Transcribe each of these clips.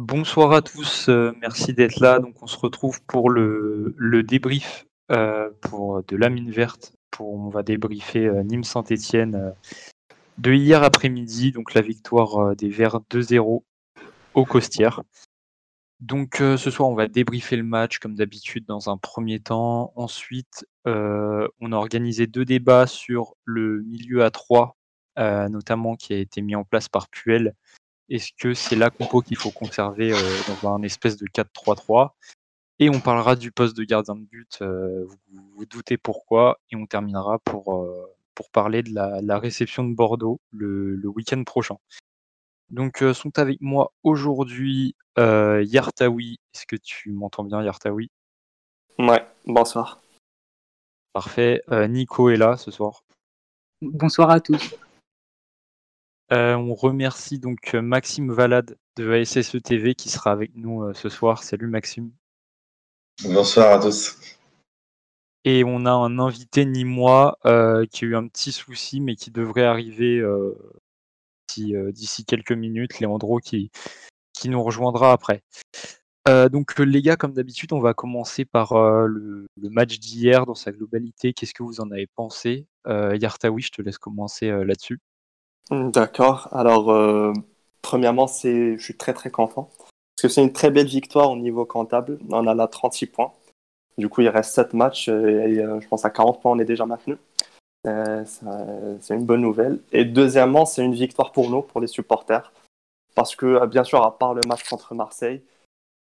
Bonsoir à tous, euh, merci d'être là. Donc on se retrouve pour le, débrief euh, pour de la mine verte. Pour, on va débriefer euh, Nîmes Saint-Etienne de hier après-midi, donc la victoire des Verts 2-0 au Costières. Donc ce soir on va débriefer le match comme d'habitude dans un premier temps. Ensuite on a organisé deux débats sur le milieu à 3, notamment qui a été mis en place par Puel est-ce que c'est la compo qu'il faut conserver euh, dans un espèce de 4-3-3 Et on parlera du poste de gardien de but, euh, vous vous doutez pourquoi, et on terminera pour, euh, pour parler de la, réception de Bordeaux le, week-end prochain. Donc sont avec moi aujourd'hui Yartaoui. Est-ce que tu m'entends bien Yartaoui Ouais, bonsoir. Parfait. Nico est là ce soir. Bonsoir à tous. Euh, on remercie donc euh, Maxime Valade de ASSE TV qui sera avec nous euh, ce soir. Salut Maxime. Bonsoir à tous. Et on a un invité ni moi qui a eu un petit souci mais qui devrait arriver d'ici quelques minutes. Léandro qui, qui nous rejoindra après. donc les gars, comme d'habitude, on va commencer par le, match d'hier dans sa globalité. Qu'est-ce que vous en avez pensé? Yartaoui, je te laisse commencer là-dessus. D'accord. Alors, euh, premièrement, c'est, je suis très très content. Parce que c'est une très belle victoire au niveau comptable. On a là 36 points. Du coup, il reste 7 matchs euh, et, euh, je pense à 40 points, on est déjà maintenu. c'est une bonne nouvelle. Et deuxièmement, c'est une victoire pour nous, pour les supporters. Parce que, bien sûr, à part le match contre Marseille,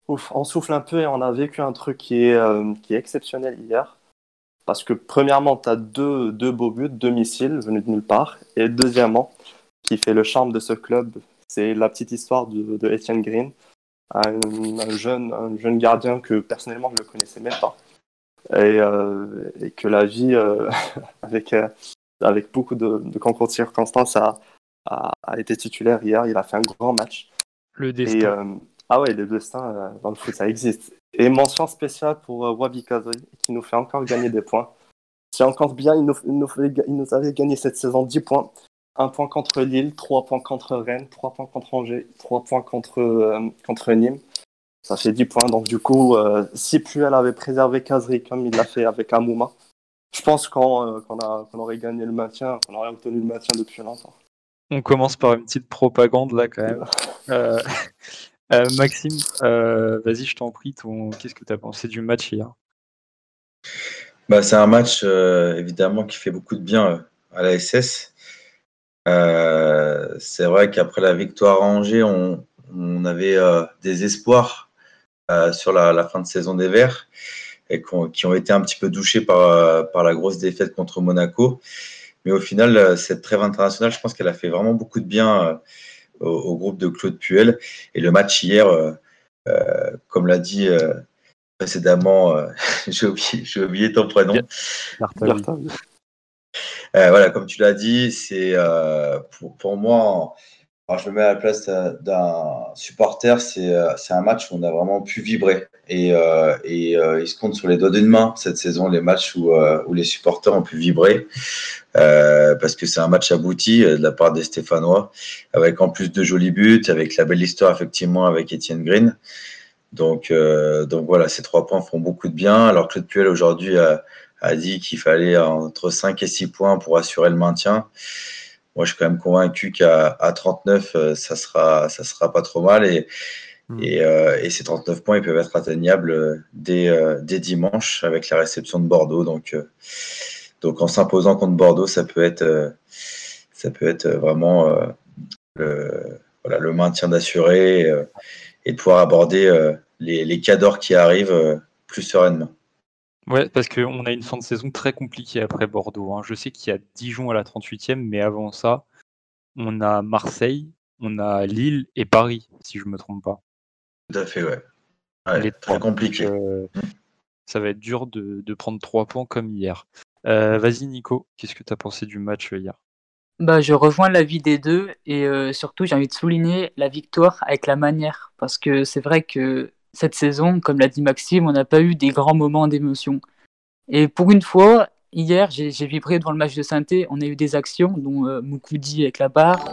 on souffle un peu et on a vécu un truc qui est, qui est exceptionnel hier. Parce que premièrement, tu as deux, deux beaux buts, deux missiles venus de nulle part. Et deuxièmement, qui fait le charme de ce club, c'est la petite histoire de, de Etienne Green, un, jeune, un jeune gardien que personnellement je ne connaissais même pas. Et, euh, et que la vie, euh, avec, euh, avec beaucoup de, de concours de circonstances, a, a, a, été titulaire hier. Il a fait un grand match. Le destin. Et, ah ouais, le destin, dans le foot, ça existe. Et mention spéciale pour euh, Wabi Kazri, qui nous fait encore gagner des points. Si on compte bien, il nous, il, nous il nous, avait gagné cette saison 10 points. Un point contre Lille, 3 points contre Rennes, 3 points contre Angers, 3 points contre, euh, contre Nîmes. Ça fait 10 points. Donc du coup, euh, si Puel avait préservé Kazri comme il l'a fait avec Amouma, je pense qu'on qu aurait gagné le maintien, qu'on aurait obtenu le maintien depuis longtemps. On commence par une petite propagande là quand même. Euh, Maxime, euh, vas-y, je t'en prie, qu'est-ce que tu as pensé du match hier? Bah, C'est un match euh, évidemment qui fait beaucoup de bien à la SS. c'est vrai qu'après la victoire à Angers, on, avait des espoirs sur la, fin de saison des Verts et qui ont été un petit peu douchés par la grosse défaite contre Monaco. Mais au final, cette trêve internationale, je pense qu'elle a fait vraiment beaucoup de bien au, groupe de Claude Puel. Et le match hier, euh, euh, comme l'a dit euh, précédemment, j'ai oublié, oublié, ton prénom. voilà, comme tu l'as dit, c'est pour, pour, moi, je me mets à la place d'un supporter, c'est un match où on a vraiment pu vibrer. Et, et il se compte sur les doigts d'une main cette saison, les matchs où, où les supporters ont pu vibrer. Euh, parce que c'est un match abouti euh, de la part des Stéphanois, avec en plus de jolis buts, avec la belle histoire effectivement avec Étienne Green. Donc, euh, donc voilà, ces trois points font beaucoup de bien. Alors Claude Puel aujourd'hui a, a, dit qu'il fallait entre 5 et 6 points pour assurer le maintien. Moi, je suis quand même convaincu qu'à 39, ça sera, ça sera pas trop mal. Et, mmh. et, euh, et, ces 39 points, ils peuvent être atteignables dès, dès dimanche avec la réception de Bordeaux. Donc, donc en s'imposant contre Bordeaux, ça peut être, euh, ça peut être vraiment euh, le, voilà, le maintien d'assurer euh, et de pouvoir aborder les, les cadors qui arrivent plus sereinement. Ouais, parce qu'on a une fin de saison très compliquée après Bordeaux. Hein. Je sais qu'il y a Dijon à la 38e, mais avant ça, on a Marseille, on a Lille et Paris, si je ne me trompe pas. Tout à fait, ouais. très compliqué. ça va être dur de, de, prendre trois points comme hier. Euh, vas-y Nico, qu'est-ce que tu as pensé du match euh, hier? Bah, Je rejoins l'avis des deux et euh, surtout j'ai envie de souligner la victoire avec la manière parce que c'est vrai que cette saison, comme l'a dit Maxime, on n'a pas eu des grands moments d'émotion. Et pour une fois, hier, j'ai vibré devant le match de Sainté. On a eu des actions, dont Moukoudi avec la barre,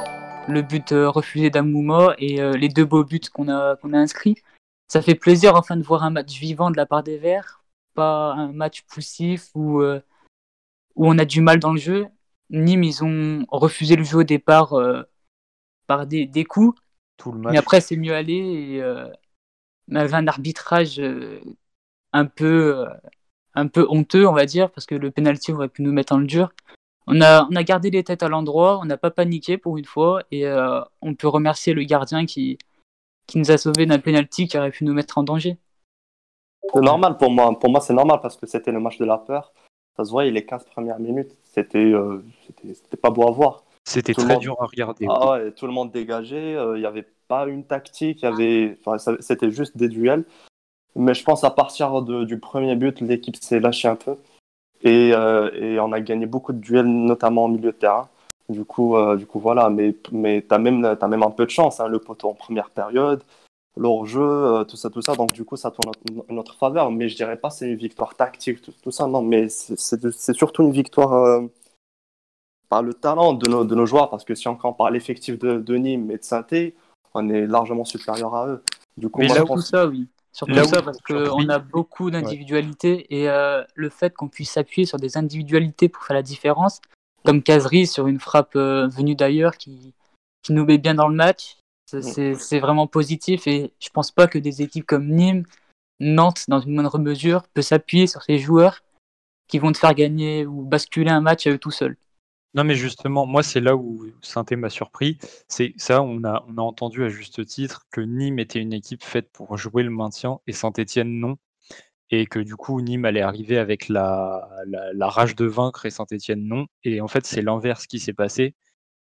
le but refusé d'Amouma et les deux beaux buts qu'on a, qu'on a inscrits. Ça fait plaisir enfin de voir un match vivant de la part des Verts, pas un match poussif où, où on a du mal dans le jeu. Nîmes, ils ont refusé le jeu au départ par des, des coups. Tout le match. Mais après, c'est mieux allé. Et, on avait un arbitrage un peu un peu honteux, on va dire, parce que le penalty aurait pu nous mettre en le dur. On a, on a gardé les têtes à l'endroit, on n'a pas paniqué pour une fois, et euh, on peut remercier le gardien qui, qui nous a sauvé d'un penalty qui aurait pu nous mettre en danger. C'est normal pour moi, pour moi c'est normal parce que c'était le match de la peur. Ça se voit, les 15 premières minutes, c'était euh, c'était pas beau à voir. C'était très dur à regarder. Ah ouais, tout le monde dégagé, euh, il n'y avait pas une tactique, y avait... c'était juste des duels. Mais je pense à partir du premier but, l'équipe s'est lâchée un peu. Et, euh, et, on a gagné beaucoup de duels, notamment en milieu de terrain. Du coup, euh, du coup voilà. Mais, mais tu as, même, as même un peu de chance. Hein, le poteau en première période, leur jeu, euh, tout ça, tout ça. Donc, du coup, ça tourne en notre faveur. Mais je dirais pas c'est une victoire tactique, tout, ça. Non, mais c'est surtout une victoire par le talent de nos, de nos joueurs. Parce que si on compare l'effectif de, de Nîmes et de saint on est largement supérieur à eux. Du coup, mais là, pense... ça, oui. Surtout ça, parce qu'on a beaucoup d'individualités et euh, le fait qu'on puisse s'appuyer sur des individualités pour faire la différence, comme Kazri sur une frappe euh, venue d'ailleurs qui, qui nous met bien dans le match, c'est vraiment positif et je pense pas que des équipes comme Nîmes, Nantes, dans une moindre mesure, peut s'appuyer sur ces joueurs qui vont te faire gagner ou basculer un match à eux tout seuls. Non, mais justement, moi, c'est là où saint m'a surpris. C'est ça, on a, on a entendu à juste titre que Nîmes était une équipe faite pour jouer le maintien et Saint-Etienne non. Et que du coup, Nîmes allait arriver avec la, la, rage de vaincre et Saint-Etienne non. Et en fait, c'est l'inverse qui s'est passé.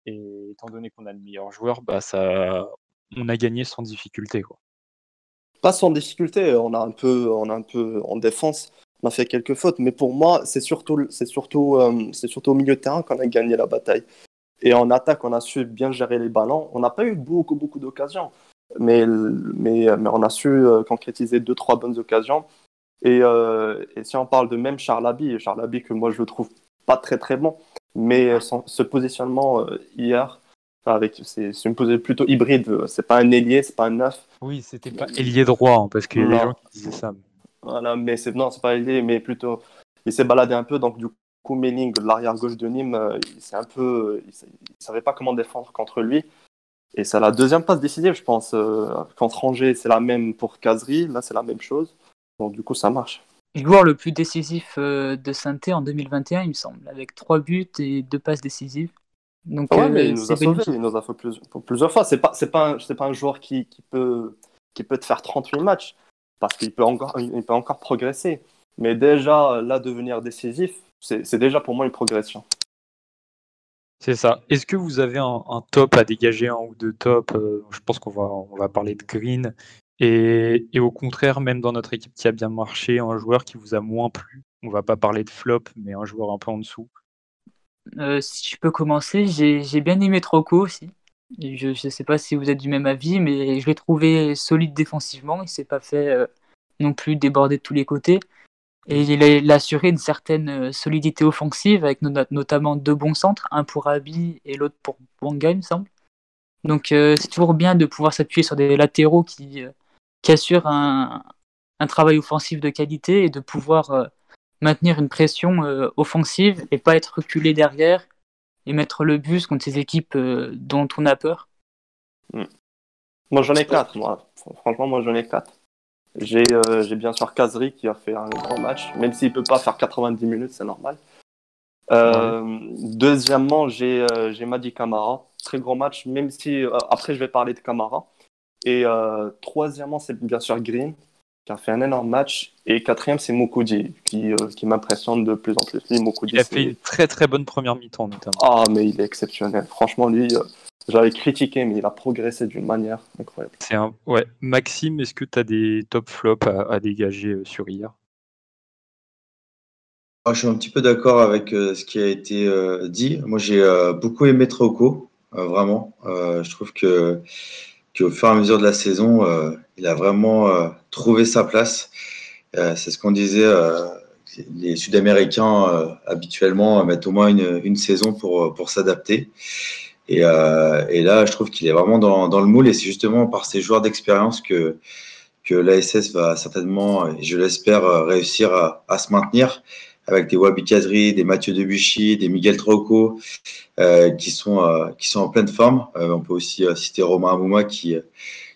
Et étant donné qu'on a le meilleur joueur, bah, ça, on a gagné sans difficulté. Quoi. Pas sans difficulté, on a un peu, on a un peu en défense on a fait quelques fautes, mais pour moi, c'est surtout, c'est surtout, euh, c'est surtout au milieu de terrain qu'on a gagné la bataille. Et en attaque, on a su bien gérer les ballons. On n'a pas eu beaucoup, beaucoup d'occasions, mais, mais, mais, on a su euh, concrétiser deux, trois bonnes occasions. Et, euh, et, si on parle de même Charlaby, Charlaby que moi je le trouve pas très très bon, mais ce positionnement hier, avec c'est une position plutôt hybride, c'est pas un ailier, c'est pas un neuf. Oui, c'était pas ailier droit, hein, parce qu'il y a des gens qui disaient ça. Voilà, mais c'est non, c'est pas aidé, mais plutôt il s'est baladé un peu, donc du coup Melling, l'arrière gauche de Nîmes, euh, il un peu, il, savait pas comment défendre contre lui. Et c'est la deuxième passe décisive, je pense. Euh, contre Angers, c'est la même pour Casery, là c'est la même chose. Donc du coup, ça marche. Joueur le plus décisif euh, de saint en 2021, il me semble, avec trois buts et deux passes décisives. Donc, il nous a sauvés, il nous a fait plusieurs fois. C'est pas, c'est pas, un, pas un joueur qui, qui, peut, qui peut te faire 38 matchs parce qu'il peut encore, il peut encore progresser. Mais déjà, là, devenir décisif, c'est déjà pour moi une progression. C'est ça. Est-ce que vous avez un, top à dégager, un ou deux tops euh, Je pense qu'on va, on va parler de Green. Et, et, au contraire, même dans notre équipe qui a bien marché, un joueur qui vous a moins plu. On va pas parler de flop, mais un joueur un peu en dessous. Euh, si je peux commencer, j'ai bien aimé Troco aussi. Je ne sais pas si vous êtes du même avis, mais je l'ai trouvé solide défensivement. Il s'est pas fait euh, non plus déborder de tous les côtés. Et il a, assuré une certaine euh, solidité offensive avec notamment deux bons centres, un pour Abi et l'autre pour Wanga, il me semble. Donc euh, c'est toujours bien de pouvoir s'appuyer sur des latéraux qui, qui assurent un, un, travail offensif de qualité et de pouvoir maintenir une pression offensive et pas être reculé derrière et mettre le bus contre ces équipes euh, dont on a peur hmm. Moi j'en ai quatre, moi. Franchement, moi j'en ai quatre. J'ai euh, bien sûr Kazri qui a fait un grand match, même s'il ne peut pas faire 90 minutes, c'est normal. Euh, deuxièmement, j'ai Madi Kamara, très gros match, même si après je vais parler de Kamara. Et troisièmement, c'est bien sûr Green, qui a fait un énorme match. Et quatrième, c'est Moukoudi, qui, euh, qui m'impressionne de plus en plus. il a fait une très très bonne première mi-temps, notamment. Ah, mais il est exceptionnel. Franchement, lui, euh, j'avais critiqué, mais il a progressé d'une manière incroyable. C'est un... ouais. Maxime, est-ce que tu as des top flops à, dégager euh, sur hier? Ah, Je suis un petit peu d'accord avec ce qui a été dit. Moi, j'ai beaucoup aimé Troco, vraiment. je trouve que au fur et à mesure de la saison, euh, il a vraiment euh, trouvé sa place. Euh, c'est ce qu'on disait. les Sud-Américains habituellement mettent au moins une, saison pour, pour s'adapter. Et, là, je trouve qu'il est vraiment dans, le moule et c'est justement par ces joueurs d'expérience que, que l'ASS va certainement, je l'espère, réussir à, se maintenir avec des Wabi Kadri, des Mathieu Debuchy, des Miguel Trauco, euh, qui, sont, euh, qui sont en pleine forme. Euh, on peut aussi citer Romain Amouma qui,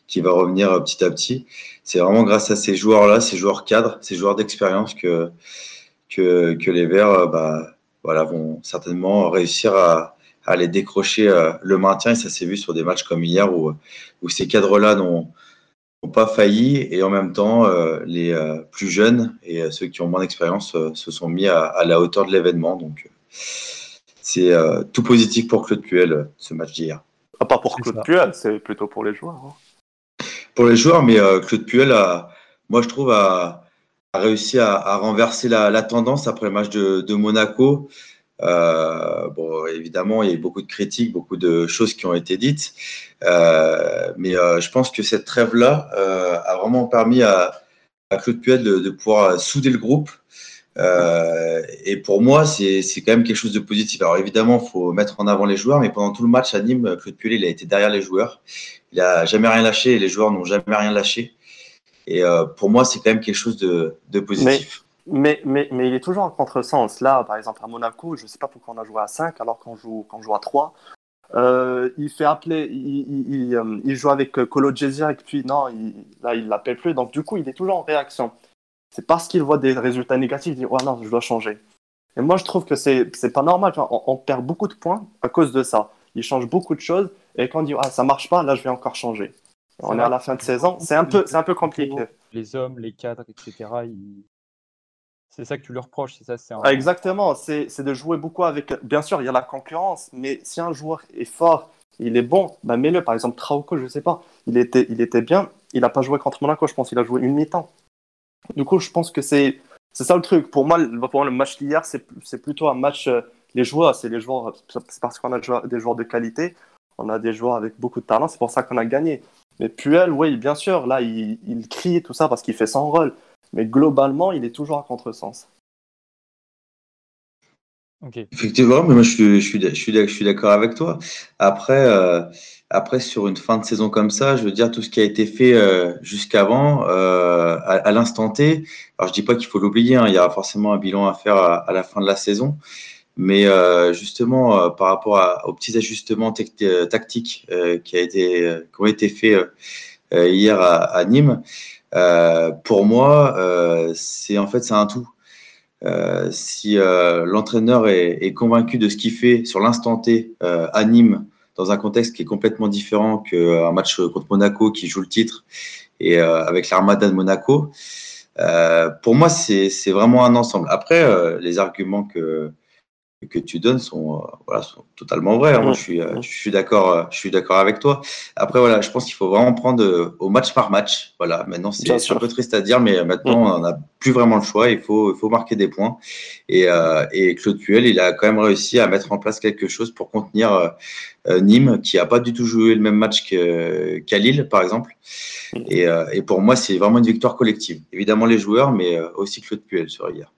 qui va revenir petit à petit. C'est vraiment grâce à ces joueurs-là, ces joueurs cadres, ces joueurs d'expérience que, que, que, les Verts bah, voilà, vont certainement réussir à, à aller décrocher le maintien. Et ça s'est vu sur des matchs comme hier où, où ces cadres-là n'ont pas failli et en même temps, euh, les euh, plus jeunes et euh, ceux qui ont moins d'expérience se sont mis à, à, la hauteur de l'événement. Donc, c'est tout positif pour Claude Puel, ce match d'hier. Ah, pas pour Claude Puel, c'est plutôt pour les joueurs. Hein. Pour les joueurs, mais Claude Puel, a, moi je trouve, a, a réussi à, à renverser la, la, tendance après le match de, de Monaco. Euh, bon, évidemment, il y a eu beaucoup de critiques, beaucoup de choses qui ont été dites, euh, mais euh, je pense que cette trêve-là euh, a vraiment permis à, Claude Puel de, pouvoir souder le groupe. Et pour moi, c'est quand même quelque chose de positif. Alors évidemment, il faut mettre en avant les joueurs, mais pendant tout le match à Nîmes, Claude Puel, il a été derrière les joueurs. Il a jamais rien lâché et les joueurs n'ont jamais rien lâché. Et pour moi, c'est quand même quelque chose de, positif. Mais, mais, mais, il est toujours en contresens. Là, par exemple, à Monaco, je ne sais pas pourquoi on a joué à 5 alors qu'on joue, qu'on joue à 3. Euh, il fait appeler, il, il, il, euh, il joue avec euh, Colo et puis non, là, il ne l'appelle plus. Donc, du coup, il est toujours en réaction. C'est parce qu'il voit des résultats négatifs, il dit, ouais, non, je dois changer. Et moi, je trouve que c'est, pas normal. On, on, perd beaucoup de points à cause de ça. Il change beaucoup de choses. Et quand il dit, ah, ça marche pas, là, je vais encore changer. On est à la fin de saison. C'est un peu, un peu compliqué. Les hommes, les cadres, etc., ils c'est ça que tu leur reproches, c'est ça c'est ah, Exactement, c'est de jouer beaucoup avec. Bien sûr, il y a la concurrence, mais si un joueur est fort, il est bon, bah mets-le. Par exemple, Trauco, je ne sais pas, il était, il était bien, il n'a pas joué contre Monaco, je pense, il a joué une mi-temps. Du coup, je pense que c'est ça le truc. Pour moi, pour le match d'hier, c'est plutôt un match. Euh, les joueurs, c'est les joueurs, c'est parce qu'on a des joueurs de qualité, on a des joueurs avec beaucoup de talent, c'est pour ça qu'on a gagné. Mais Puel, oui, bien sûr, là, il, il crie tout ça parce qu'il fait son rôle mais globalement, il est toujours à contresens. Okay. Effectivement, mais moi je suis, je suis, je suis, je suis d'accord avec toi. Après, euh, après, sur une fin de saison comme ça, je veux dire, tout ce qui a été fait euh, jusqu'avant, euh, à, à l'instant T, alors je dis pas qu'il faut l'oublier, hein, il y a forcément un bilan à faire à, à la fin de la saison, mais euh, justement, euh, par rapport à, aux petits ajustements tactiques euh, qui, a été, qui ont été faits hier à, à Nîmes, euh, pour moi, euh, c'est en fait c'est un tout. Euh, si l'entraîneur est, est, convaincu de ce qu'il fait sur l'instant T à Nîmes, dans un contexte qui est complètement différent qu'un match contre Monaco qui joue le titre et avec l'Armada de Monaco, pour moi c'est vraiment un ensemble. Après, les arguments que que tu donnes sont, euh, voilà, sont totalement vrais. Hein. Moi, je suis, euh, je suis d'accord, euh, je suis d'accord avec toi. Après, voilà, je pense qu'il faut vraiment prendre au match par match. Voilà, maintenant c'est un peu triste à dire, mais maintenant on n'a plus vraiment le choix. Il faut, il faut marquer des points. Et, euh, et Claude Puel, il a quand même réussi à mettre en place quelque chose pour contenir euh, Nîmes, qui a pas du tout joué le même match qu'à Lille, par exemple. Et, et pour moi, c'est vraiment une victoire collective. Évidemment les joueurs, mais aussi Claude Puel sur hier.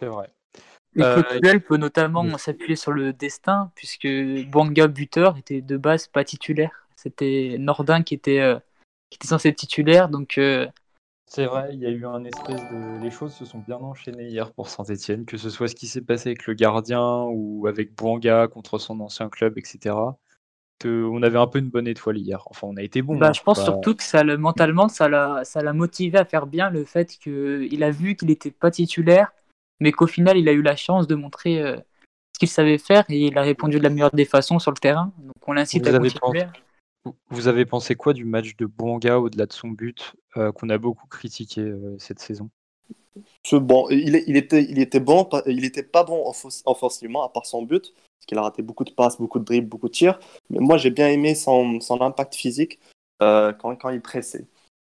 C'est vrai. Et Claude euh, peut notamment s'appuyer sur le destin, puisque Bouanga buteur était de base pas titulaire. C'était Nordin qui était, euh, qui était censé être titulaire, donc... Euh... C'est vrai, il y a eu un espèce de... Les choses se sont bien enchaînées hier pour Saint-Etienne, que ce soit ce qui s'est passé avec le gardien ou avec Bouanga contre son ancien club, etc. On avait un peu une bonne étoile hier. Enfin, on a été bon. Bah, hein, je pense pas... surtout que ça, mentalement, ça l'a motivé à faire bien le fait qu'il a vu qu'il n'était pas titulaire mais qu'au final, il a eu la chance de montrer euh, ce qu'il savait faire et il a répondu de la meilleure des façons sur le terrain. Donc on l'incite à continuer. Pensé, vous avez pensé quoi du match de Bonga au-delà de son but euh, qu'on a beaucoup critiqué euh, cette saison? Ce bon, il, il, était, il était bon, il était pas bon offensivement à part son but, parce qu'il a raté beaucoup de passes, beaucoup de dribbles, beaucoup de tirs. Mais moi, j'ai bien aimé son, son impact physique euh, quand, quand il pressait.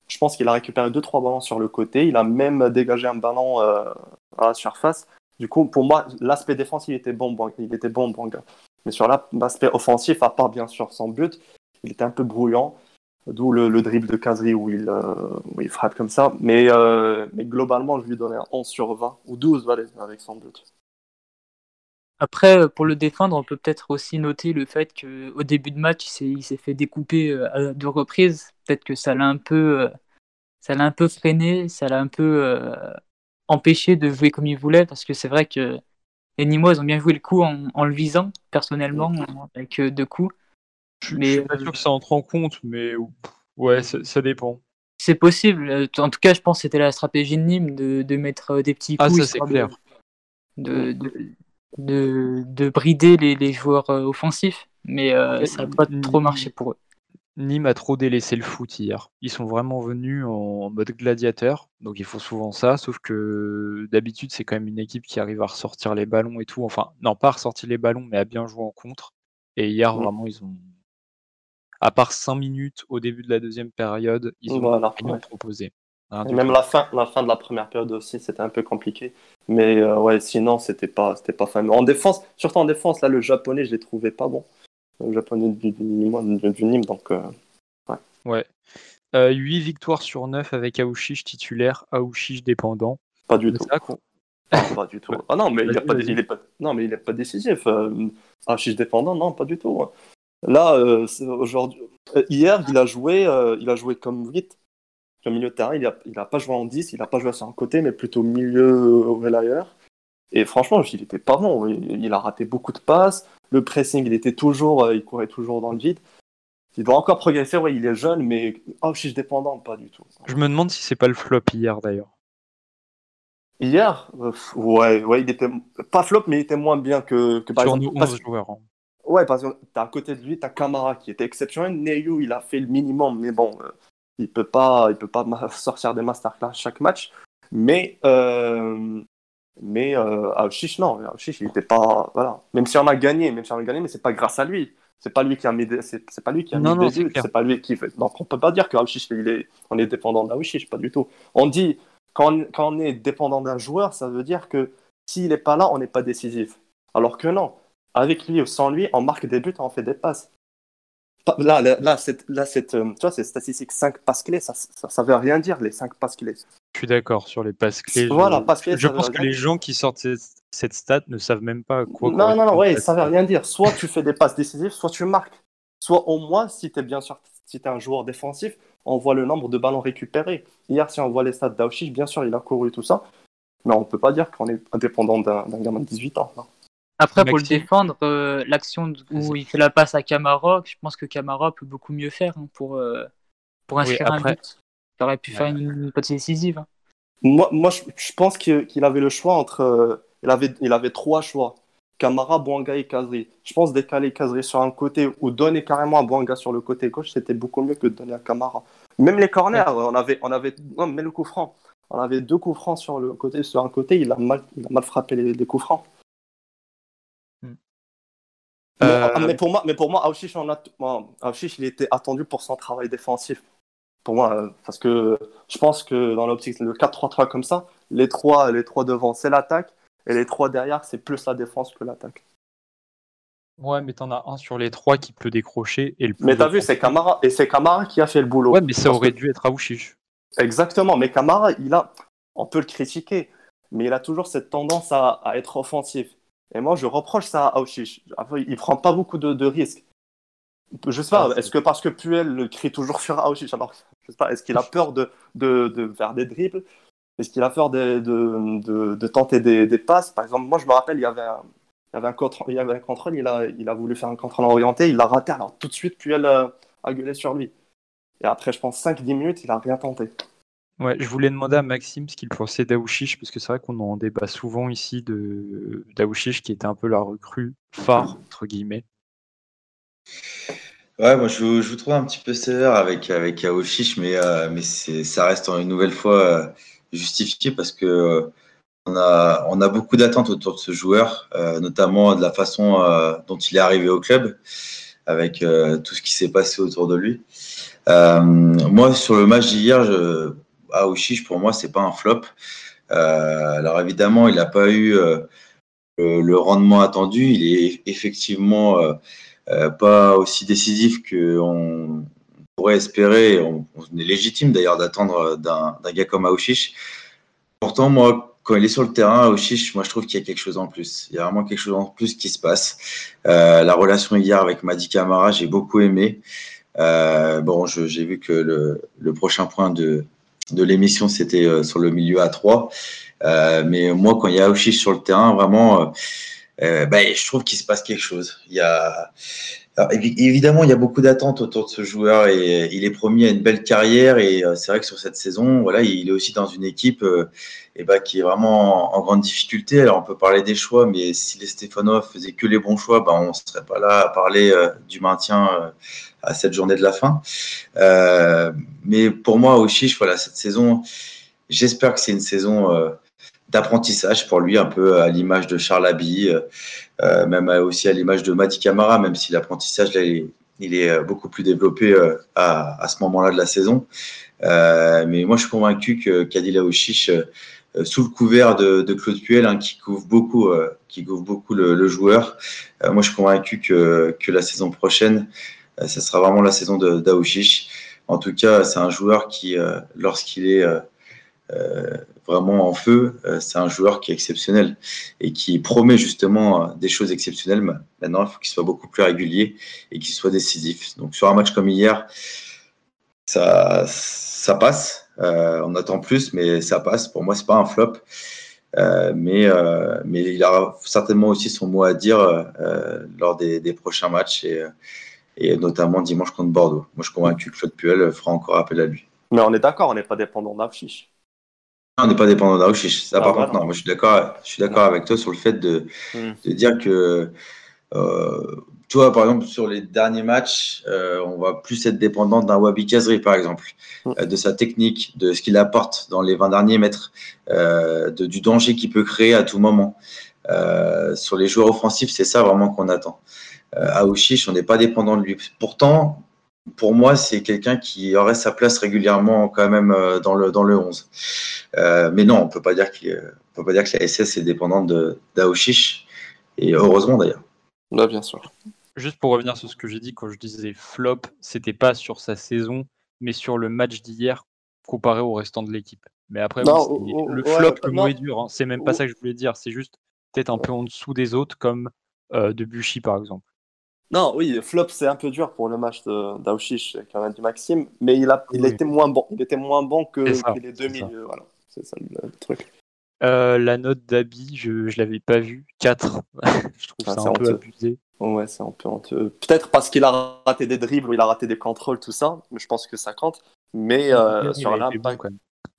Je pense qu'il a récupéré 2-3 ballons sur le côté. Il a même dégagé un ballon euh, à la surface. Du coup, pour moi, l'aspect défensif était bon, il était bon, gars. Mais sur l'aspect offensif, à part bien sûr son but, il était un peu brouillant. D'où le, le, dribble de Kazri où il, euh, où il frappe comme ça. Mais, euh, mais globalement, je lui donnais un 11 sur 20 ou 12 allez, avec son but. Après, pour le défendre, on peut peut-être aussi noter le fait qu'au début de match, il s'est fait découper à deux reprises. Peut-être que ça l'a un peu, ça l'a un peu freiné, ça l'a un peu empêché de jouer comme il voulait, parce que c'est vrai que les Nîmois ont bien joué le coup en, le visant, personnellement, avec deux coups. Je, mais, suis pas sûr que ça entre en compte, mais ouais, ça, dépend. C'est possible. En tout cas, je pense que c'était la stratégie de Nîmes de, mettre des petits ah, coups. Ah, ça c'est clair. De, de, de, brider les, les, joueurs offensifs, mais ça n'a pas trop marché pour eux. Nîmes a trop délaissé le foot hier. Ils sont vraiment venus en mode gladiateur, donc il faut souvent ça, sauf que d'habitude c'est quand même une équipe qui arrive à ressortir les ballons et tout. Enfin, non, pas à ressortir les ballons, mais à bien jouer en contre. Et hier, mmh. vraiment, ils ont. À part 5 minutes au début de la deuxième période, ils ont rien proposé. même la fin, la fin de la première période aussi, c'était un peu compliqué. Mais euh, ouais, sinon, c'était pas, c'était pas fameux. En défense, surtout en défense, là, le japonais, je l'ai trouvé pas bon japonais du, du, Nîmes. Donc, euh, ouais. ouais. Euh, 8 victoires sur 9 avec Aouchiche titulaire, Aouchiche dépendant. Pas du tout. pas du tout. Ah non, mais il, a pas, il est pas, non, mais il n'est pas décisif. Euh, Aouchiche dépendant, non, pas du tout. Là, euh, aujourd'hui, euh, hier, il a joué, il a joué comme 8 comme milieu de terrain. Il n'a il a pas joué en 10, il n'a pas joué sur un côté, mais plutôt milieu relayeur. Et franchement, il n'était pas bon. Il, a raté beaucoup de passes. Le pressing, il était toujours, euh, il courait toujours dans le vide. Il doit encore progresser. Ouais, il est jeune, mais oh, je dépendant, pas du tout. Je me demande si c'est pas le flop hier d'ailleurs. Hier, euh, ouais, ouais, il était pas flop, mais il était moins bien que, que par exemple. 11 joueurs. Hein. Ouais, parce que à côté de lui, t'as Kamara qui était exceptionnel. Neyu, il a fait le minimum, mais bon, euh, il peut pas, il peut pas sortir des masterclass chaque match. Mais mais euh, non, Aouchiche, il était pas. Voilà. Même si on a gagné, même si on a gagné, mais c'est pas grâce à lui. C'est pas lui qui a mis des, c'est, pas lui qui a mis des c'est pas lui qui fait. Donc on peut pas dire qu'Aouchiche, il est, on est dépendant d'Aouchiche, pas du tout. On dit, quand on, quand on est dépendant d'un joueur, ça veut dire que s'il est pas là, on n'est pas décisif. Alors que non, avec lui ou sans lui, on marque des buts, on fait des passes. Là, là, là, cette, là cette, euh, tu vois, cette statistique 5 passes clés, ça, ça, ça, veut rien dire, les 5 passes clés. Je suis d'accord sur les passes clés. Voilà, je, je pense que les gens qui sortent cette, stat ne savent même pas quoi. Non, non, non, ouais, ça veut rien dire. Soit tu fais des passes décisives, soit tu marques. Soit au moins, si tu es bien sûr, si es un joueur défensif, on voit le nombre de ballons récupérés. Hier, si on voit les stats d'Aouchiche, bien sûr, il a couru tout ça, mais on peut pas dire qu'on est indépendant d'un gamin de 18 ans. Après, pour le défendre, euh, l'action où il fait la passe à Camara, je pense que Camara peut beaucoup mieux faire hein, pour, euh, pour inscrire un but. Il aurait pu faire une, une décisive. Hein. Moi, moi je, pense qu'il avait le choix entre. Euh, il, avait, il avait trois choix Camara, Boanga et Kazri. Je pense décaler Kazri sur un côté ou donner carrément à Boanga sur le côté gauche, c'était beaucoup mieux que de donner à Camara. Même les corners, on avait, on avait, non, mais le coup franc. On avait deux coups francs sur le côté, sur un côté, il a mal, il a mal frappé les, les coups francs. Euh, mais, pour moi, mais pour moi, Aouchiche, il était attendu pour son travail défensif. Pour moi, euh, parce que je pense que dans l'optique, le 4-3-3 comme ça, les trois, les trois devant, c'est l'attaque, et les trois derrière, c'est plus la défense que l'attaque. Ouais, mais t'en as un sur les trois qui peut décrocher. Et le mais t'as vu, c'est Camara, et c'est Camara qui a fait le boulot. Ouais, mais ça aurait dû être Aouchiche. Exactement, mais Camara, il a, on peut le critiquer, mais il a toujours cette tendance à, à être offensif. Et moi, je reproche ça à Aouchiche. Il prend pas beaucoup de, risques. Je sais pas, ah, est-ce que parce que Puel crie toujours sur Aouchiche Alors, je sais pas, est-ce qu'il a peur de, de, faire des dribbles? Est-ce qu'il a peur de, de tenter des, des, passes? Par exemple, moi, je me rappelle, il y avait un, il y avait un, contrôle, il, y avait un contrôle, il, a, il a voulu faire un contrôle orienté, il l'a raté, alors tout de suite, Puel a, a gueulé sur lui. Et après, je pense, 5-10 minutes, il a rien tenté. Ouais, je voulais demander à Maxime ce qu'il pensait d'Aouchiche, parce que c'est vrai qu'on en débat souvent ici de d'Aouchiche qui était un peu la recrue phare, entre guillemets. Ouais, moi je, vous trouve un petit peu sévère avec, avec mais, euh, ça reste une nouvelle fois euh, justifié parce que euh, on, a, beaucoup d'attentes autour de ce joueur, notamment de la façon dont il est arrivé au club, avec tout ce qui s'est passé autour de lui. moi, sur le match d'hier, Aouchiche, pour moi, c'est pas un flop. Alors évidemment, il n'a pas eu le, rendement attendu. Il est effectivement pas aussi décisif qu'on pourrait espérer. On, est légitime d'ailleurs d'attendre d'un gars comme Aouchiche. Pourtant, moi, quand il est sur le terrain, au chiche, moi je trouve qu'il y a quelque chose en plus. Il y a vraiment quelque chose en plus qui se passe. Euh, la relation hier avec Madi Camara, j'ai beaucoup aimé. Euh, bon, j'ai vu que le, prochain point de, l'émission, c'était euh, sur le milieu à 3. Euh, mais moi, quand il y a Auchiche sur le terrain, vraiment, euh, bah, je trouve qu'il se passe quelque chose. Il y a, évidemment, il y a beaucoup d'attentes autour de ce joueur et il est promis à une belle carrière. Et c'est vrai que sur cette saison, voilà, il est aussi dans une équipe et bah, qui est vraiment en, grande difficulté. Alors, on peut parler des choix, mais si les Stefanov faisaient que les bons choix, bah, on ne serait pas là à parler du maintien à cette journée de la fin. Euh, mais pour moi, au chiche, voilà, cette saison, j'espère que c'est une saison euh, d'apprentissage pour lui, un peu à l'image de Charles Abbey, euh, même aussi à l'image de Mati Camara, même si l'apprentissage, il est beaucoup plus développé à, ce moment-là de la saison. mais moi, je suis convaincu que Kadila Chiche, sous le couvert de, de Claude Puel, hein, qui couvre beaucoup, qui beaucoup le, joueur, moi, je suis convaincu que, que la saison prochaine, euh, ce sera vraiment la saison de d'Aouchiche. En tout cas, c'est un joueur qui, euh, lorsqu'il est euh, vraiment en feu, c'est un joueur qui est exceptionnel et qui promet justement des choses exceptionnelles. Maintenant, il faut qu'il soit beaucoup plus régulier et qu'il soit décisif. Donc sur un match comme hier, ça, passe. on attend plus, mais ça passe. Pour moi, c'est pas un flop. mais, il aura certainement aussi son mot à dire lors des, prochains matchs. Et, notamment dimanche contre Bordeaux. Moi, je suis convaincu que Claude Puel fera encore appel à lui. Mais on est d'accord, on n'est pas dépendant d'Auchiche. On n'est pas dépendant d'Auchiche. Ça, ah, par contre, non. Moi, je suis d'accord, je suis d'accord avec toi sur le fait de, hmm. de dire que, euh, toi, par exemple, sur les derniers matchs, euh, on va plus être dépendant d'un Wabi Kazri, par exemple, hmm. euh, de sa technique, de ce qu'il apporte dans les 20 derniers mètres, euh, de, du danger qu'il peut créer à tout moment. Sur les joueurs offensifs, c'est ça vraiment qu'on attend. Aouchiche, on n'est pas dépendant de lui. Pourtant, pour moi, c'est quelqu'un qui aurait sa place régulièrement quand même euh, dans le, dans le 11. Euh, mais non, on ne peut pas dire peut pas dire que la SS est dépendante d'Aouchiche, et heureusement d'ailleurs. Là, bien sûr. Juste pour revenir sur ce que j'ai dit quand je disais flop, c'était pas sur sa saison, mais sur le match d'hier comparé au restant de l'équipe. Mais après, le flop, le mot est dur, hein. c'est même pas ça que je voulais dire, c'est juste peut-être un peu en dessous des autres, comme euh, Debuchy par exemple. Non, oui, flop, c'est un peu dur pour le match d'Auchiche quand même du Maxime, mais il a, il était moins bon. Il était moins bon que, les deux milieux. Voilà, c'est ça le, truc. Euh, la note d'Abi, je ne l'avais pas vue. 4. je trouve ah, ça un peu abusé. Ouais, c'est un peu honteux. Peut-être parce qu'il a raté des dribbles ou il a raté des contrôles, tout ça. Mais je pense que ça compte. Mais euh, sur l'impact.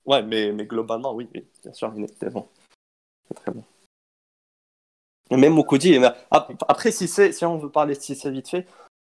ouais, mais, mais globalement, oui, oui, bien sûr, il était bon. Très bon. Même Mokodi. Après, si, si on veut parler de Cissé vite fait,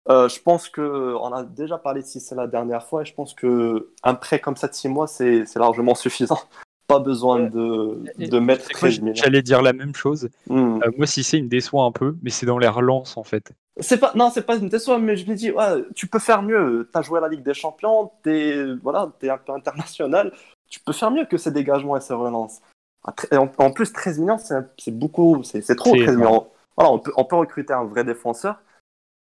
euh, je pense qu'on a déjà parlé de Cissé la dernière fois et je pense qu'un prêt comme ça de 6 mois, c'est largement suffisant. Pas besoin de, de mettre J'allais dire la même chose. Hmm. Euh, moi, Cissé, il me déçoit un peu, mais c'est dans les relances en fait. C'est pas, non, c'est pas une déçoit, mais je me dis, ouais, tu peux faire mieux. Tu as joué à la Ligue des Champions, tu es, voilà, es un peu international. Tu peux faire mieux que ces dégagements et ces relances. En, plus, 13 millions, c'est beaucoup, c'est trop 13 millions. Voilà, on peut, on peut recruter un vrai défenseur,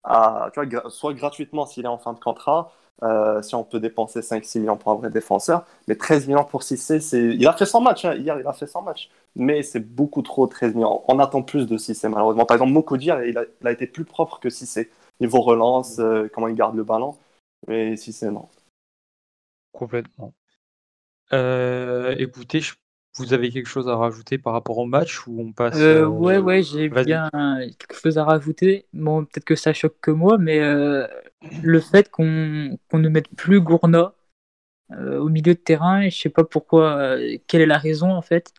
à, tu vois, soit gratuitement s'il est en fin de contrat, euh, si on peut dépenser 5-6 millions pour un vrai défenseur, mais 13 millions pour 6C, il a fait 100 matchs, hein. hier il a fait 100 matchs, mais c'est beaucoup trop 13 millions. On attend plus de 6C malheureusement. Par exemple, Mokodi, il a, il a été plus propre que 6C. Niveau relance, euh, comment il garde le ballon, mais 6C, non. Complètement. Euh, écoutez, je vous avez quelque chose à rajouter par rapport au match ou on passe euh, euh Ouais, ouais, j'ai bien quelque chose à rajouter. Bon, peut-être que ça choque que moi, mais euh, le fait qu'on ne mette plus Gourna euh, au milieu de terrain, je sais pas pourquoi, quelle est la raison en fait,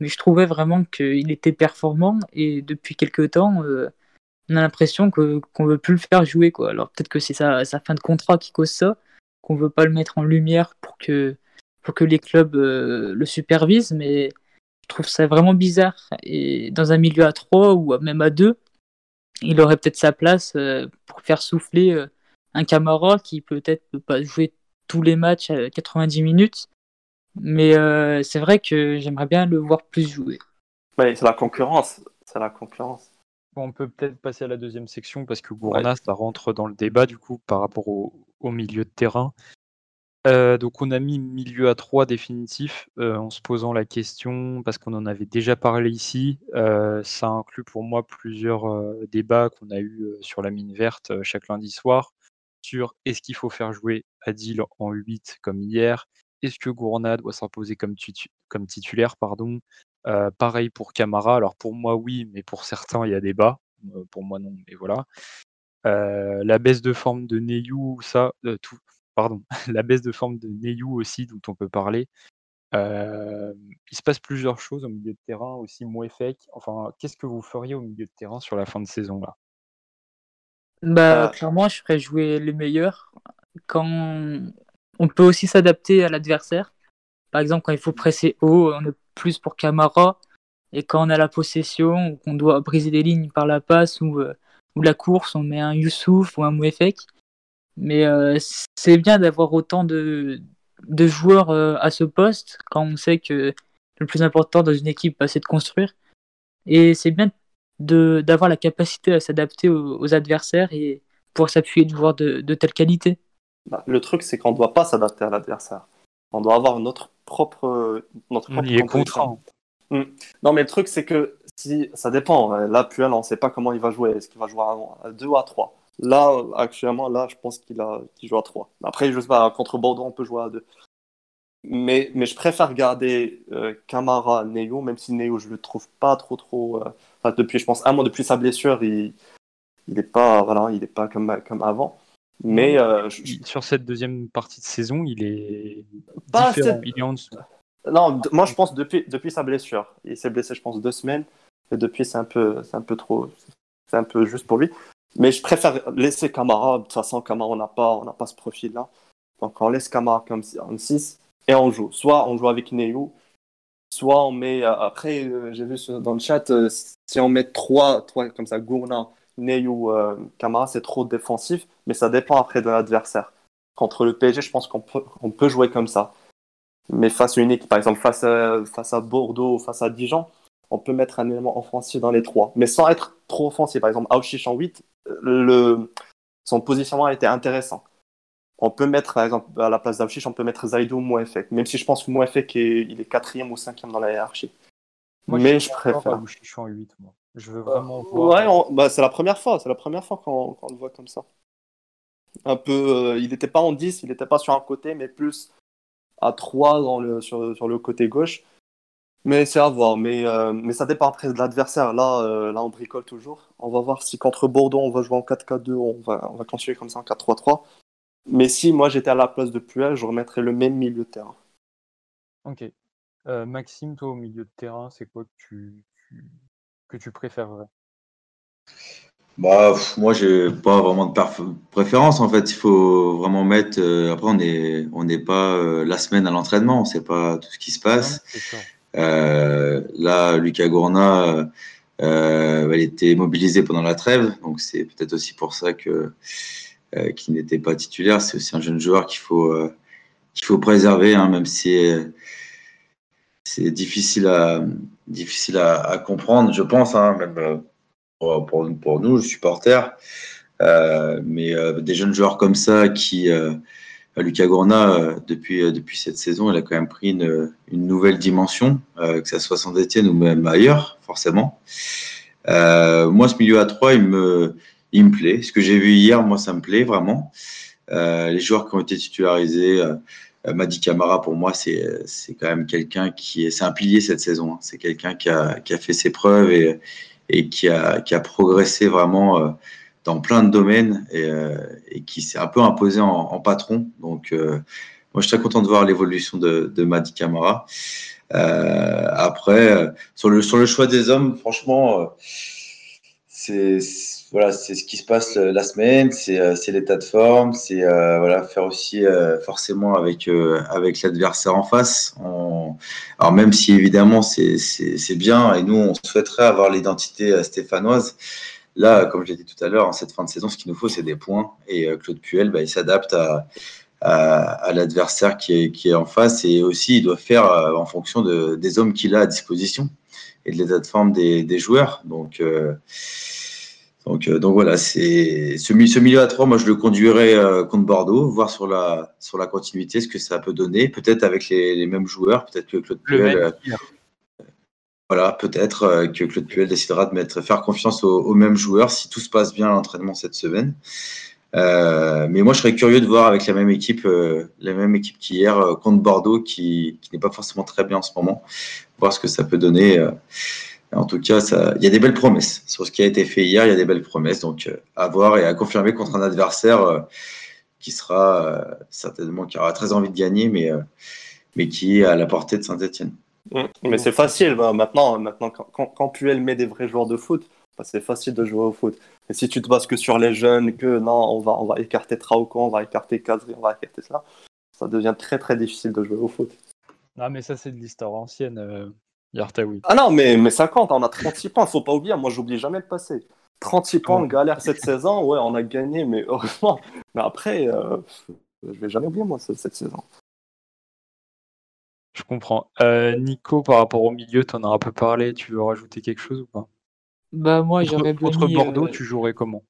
mais je trouvais vraiment qu'il était performant et depuis quelques temps, on a l'impression qu'on veut plus le faire jouer quoi. Alors peut-être que c'est sa, sa fin de contrat qui cause ça, qu'on veut pas le mettre en lumière pour que que les clubs euh, le supervisent, mais je trouve ça vraiment bizarre. Et dans un milieu à 3 ou même à 2, il aurait peut-être sa place euh, pour faire souffler euh, un Camara qui peut-être peut pas jouer tous les matchs à 90 minutes. Mais c'est vrai que j'aimerais bien le voir plus jouer. c'est la concurrence. C'est la concurrence. on peut peut-être passer à la deuxième section parce que Gourna, ça rentre dans le débat du coup par rapport au milieu de terrain. Euh, donc on a mis milieu à 3 définitif euh, en se posant la question, parce qu'on en avait déjà parlé ici. Euh, ça inclut pour moi plusieurs débats qu'on a eu sur la mine verte chaque lundi soir sur est-ce qu'il faut faire jouer Adil en 8 comme hier? Est-ce que Gourna doit s'imposer comme, titulaire pardon? Pareil pour Camara. Alors pour moi oui, mais pour certains il y a débat. pour moi non, mais voilà. la baisse de forme de Neyou, ça, tout, pardon, la baisse de forme de Neyou aussi, dont on peut parler. il se passe plusieurs choses au milieu de terrain, aussi Mouefek. Enfin, qu'est-ce que vous feriez au milieu de terrain sur la fin de saison là Bah, euh. clairement, je ferais jouer les meilleurs. Quand on peut aussi s'adapter à l'adversaire. Par exemple, quand il faut presser haut, on est plus pour Camara. Et quand on a la possession, ou qu'on doit briser des lignes par la passe ou, euh, ou la course, on met un Youssouf ou un Mouefek. Mais euh, c'est bien d'avoir autant de, de joueurs euh, à ce poste quand on sait que le plus important dans une équipe, bah, c'est de construire. Et c'est bien d'avoir la capacité à s'adapter aux, adversaires et pouvoir s'appuyer de joueurs de, de, telle qualité. Bah, le truc, c'est qu'on ne doit pas s'adapter à l'adversaire. On doit avoir notre propre. Notre propre est contraint. Hmm. Non, mais le truc, c'est que si ça dépend. Là, Puel, on ne sait pas comment il va jouer. Est-ce qu'il va jouer à 2 ou à 3 Là, actuellement, là, je pense qu'il a, joue à 3. Après, je sais pas, contre Bordeaux, on peut jouer à 2. Mais, mais je préfère garder euh, Camara, Neo, même si Neo, je le trouve pas trop, trop. Euh, enfin, depuis, je pense, un mois depuis sa blessure, il n'est pas, voilà, il est pas comme, comme avant. Mais euh, sur cette deuxième partie de saison, il est pas différent. Il est en dessous. Non, moi je pense depuis, depuis sa blessure. Il s'est blessé, je pense, deux semaines. Et depuis, c'est un peu, c'est un peu trop, c'est un peu juste pour lui. Mais je préfère laisser Camara. De toute façon, Camara, on n'a pas, pas ce profil-là. Donc, on laisse Camara comme en 6 et on joue. Soit on joue avec Neyou, soit on met. Euh, après, euh, j'ai vu dans le chat, euh, si on met 3, 3 comme ça, Gourna, Neyou, Camara, c'est trop défensif. Mais ça dépend après de l'adversaire. Contre le PSG, je pense qu'on peut, on peut jouer comme ça. Mais face à une équipe, par exemple, face face à Bordeaux, face à Dijon, on peut mettre un élément offensif dans les trois, mais sans être trop offensif. Par exemple, Auchiche en 8, le, son positionnement a été intéressant. On peut mettre, par exemple, à la place d'Auchiche, on peut mettre Zaidou ou Mouefek, même si je pense que Mouefek est, il est quatrième ou cinquième dans la hiérarchie. mais je, préfère. Auchiche en 8, moi. Je veux vraiment voir. Ouais, bah, c'est la première fois, c'est la première fois qu'on le voit comme ça. Un peu, euh, il n'était pas en 10, il n'était pas sur un côté, mais plus à 3 dans le, sur, sur le côté gauche. Mais c'est à voir. Mais, euh, mais ça dépend après de l'adversaire. Là, euh, là, on bricole toujours. On va voir si contre Bordeaux, on va jouer en 4-4-2, on va, on va continuer comme ça en 4-3-3. Mais si moi j'étais à la place de Puel, je remettrais le même milieu de terrain. Ok. Euh, Maxime, toi, au milieu de terrain, c'est quoi que tu, que tu préférerais? Bah, moi, j'ai pas vraiment de préférence. En fait, il faut vraiment mettre. après, on n'est on n'est pas la semaine à l'entraînement, on ne sait pas tout ce qui se passe. Là, Lucas Gourna, euh, il était mobilisé pendant la trêve, donc c'est peut-être aussi pour ça que euh, qu'il n'était pas titulaire. C'est aussi un jeune joueur qu'il faut qu'il faut préserver, hein, même si c'est difficile à comprendre, je pense, hein, même pour, pour, pour, nous, supporters. Euh, mais des jeunes joueurs comme ça qui Lucas Gourna, euh, depuis, euh, depuis cette saison, il a quand même pris une, nouvelle dimension, euh, que ce soit sans Etienne ou même ailleurs, forcément. moi, ce milieu à 3, il me, plaît. Ce que j'ai vu hier, moi, ça me plaît vraiment. les joueurs qui ont été titularisés, Madi Camara, pour moi, c'est quand même quelqu'un qui est, c'est un pilier cette saison. Hein. C'est quelqu'un qui a, fait ses preuves et, qui a progressé vraiment dans plein de domaines euh, et, qui s'est un peu imposé en, patron. Donc, euh, moi, je suis très content de voir l'évolution de, de Madi Camara. Euh, après, sur le, choix des hommes, franchement, c'est voilà, c'est ce qui se passe la semaine, c'est l'état de forme, c'est voilà, faire aussi forcément avec, avec l'adversaire en face. Alors même si évidemment c'est bien et nous on souhaiterait avoir l'identité stéphanoise, Là, comme je l'ai dit tout à l'heure, en cette fin de saison, ce qu'il nous faut, c'est des points. Et euh, Claude Puel, bah, il s'adapte à, à, l'adversaire qui est, qui est, en face et aussi il doit faire euh, en fonction de, des hommes qu'il a à disposition et de l'état de forme des, des joueurs. Donc, euh, Donc, donc voilà, c'est ce, ce, milieu à 3, moi je le conduirais contre Bordeaux, voir sur la, sur la continuité ce que ça peut donner, peut-être avec les, les, mêmes joueurs, peut-être que Claude Puel, voilà, peut-être que Claude Puel décidera de mettre, faire confiance aux, aux mêmes joueurs si tout se passe bien à l'entraînement cette semaine. Euh, mais moi, je serais curieux de voir avec la même équipe, euh, la même équipe qu'hier euh, contre Bordeaux, qui, n'est pas forcément très bien en ce moment, voir ce que ça peut donner. En tout cas, il y a des belles promesses sur ce qui a été fait hier. Il y a des belles promesses, donc à voir et à confirmer contre un adversaire qui sera certainement qui aura très envie de gagner, mais mais qui est à la portée de Saint-Etienne. Mmh. Mais c'est facile maintenant. Maintenant, quand, quand Puel met des vrais joueurs de foot, bah, c'est facile de jouer au foot. Et si tu te bases que sur les jeunes, que non, on va, on va écarter Trauco, on va écarter Kazri, on va écarter ça, ça devient très très difficile de jouer au foot. Non, mais ça, c'est de l'histoire ancienne, euh, Yartaoui. Ah non, mais, mais 50, on a 36 points, faut pas oublier, moi j'oublie jamais le passé. 36 points, de galère cette saison, ouais, on a gagné, mais heureusement. Mais après, euh, je vais jamais oublier, moi, cette, saison. Je comprends. Euh, Nico, par rapport au milieu, tu en as un peu parlé, tu veux rajouter quelque chose ou pas? Bah moi j'aurais bien Contre Bordeaux, euh, tu jouerais comment?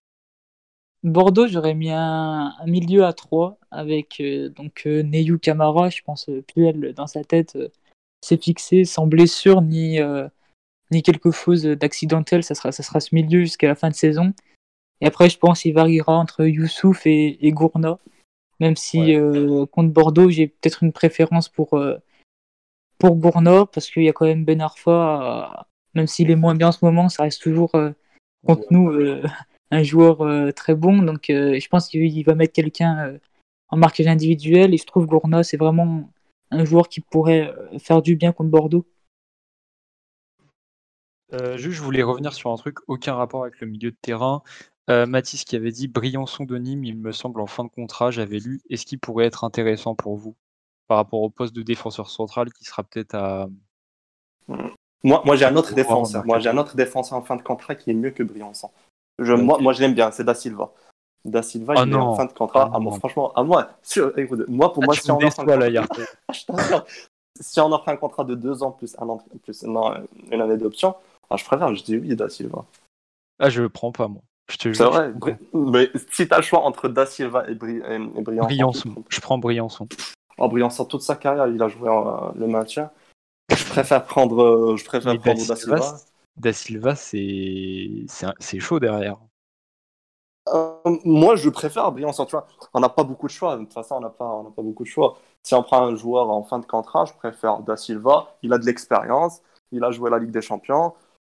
Bordeaux, j'aurais mis un, milieu à 3 avec euh, donc euh, Neyu Kamara, je pense Puel dans sa tête s'est fixé sans blessure ni ni quelque chose d'accidentel, ça sera ça sera ce milieu jusqu'à la fin de saison. Et après je pense qu'il variera entre Youssouf et, et Gourna. Même si contre Bordeaux, j'ai peut-être une préférence pour pour Gourna parce qu'il y a quand même Ben Arfa même s'il est moins bien en ce moment, ça reste toujours euh, contre nous euh, un joueur euh, très bon. Donc je pense qu'il va mettre quelqu'un en marquage individuel. Et je trouve Gourna, c'est vraiment un joueur qui pourrait faire du bien contre Bordeaux. juste, je voulais revenir sur un truc, aucun rapport avec le milieu de terrain. Mathis qui avait dit Briançon de Nîmes, il me semble, en fin de contrat, j'avais lu. Est-ce qu'il pourrait être intéressant pour vous? Par rapport au poste de défenseur central qui sera peut-être à, moi, moi j'ai un autre défenseur. Moi, j'ai un autre défenseur en fin de contrat qui est mieux que Briançon. Je, moi, moi, je l'aime bien, c'est Da Silva. Da Silva, il est en fin de contrat. Ah, moi, franchement, à moi, moi, pour moi, si on offre un si on offre un contrat de deux ans plus un an plus non, une année d'option, ah, je préfère, je dis oui, Da Silva. Ah, je le prends pas, moi. C'est vrai. Mais si tu as le choix entre Da Silva et, Bri et, Briançon. Briançon. Je prends Briançon. Oh, Briançon, toute sa carrière, il a joué en, le maintien. Je préfère prendre, euh, je préfère prendre Da Silva. Da Silva, c'est chaud derrière. Euh, moi, je préfère Briançon. Tu vois, on n'a pas beaucoup de choix. De toute façon, on n'a pas, on pas beaucoup de choix. Si on prend un joueur en fin de contrat, je préfère Da Silva. Il a de l'expérience. Il a joué la Ligue des Champions.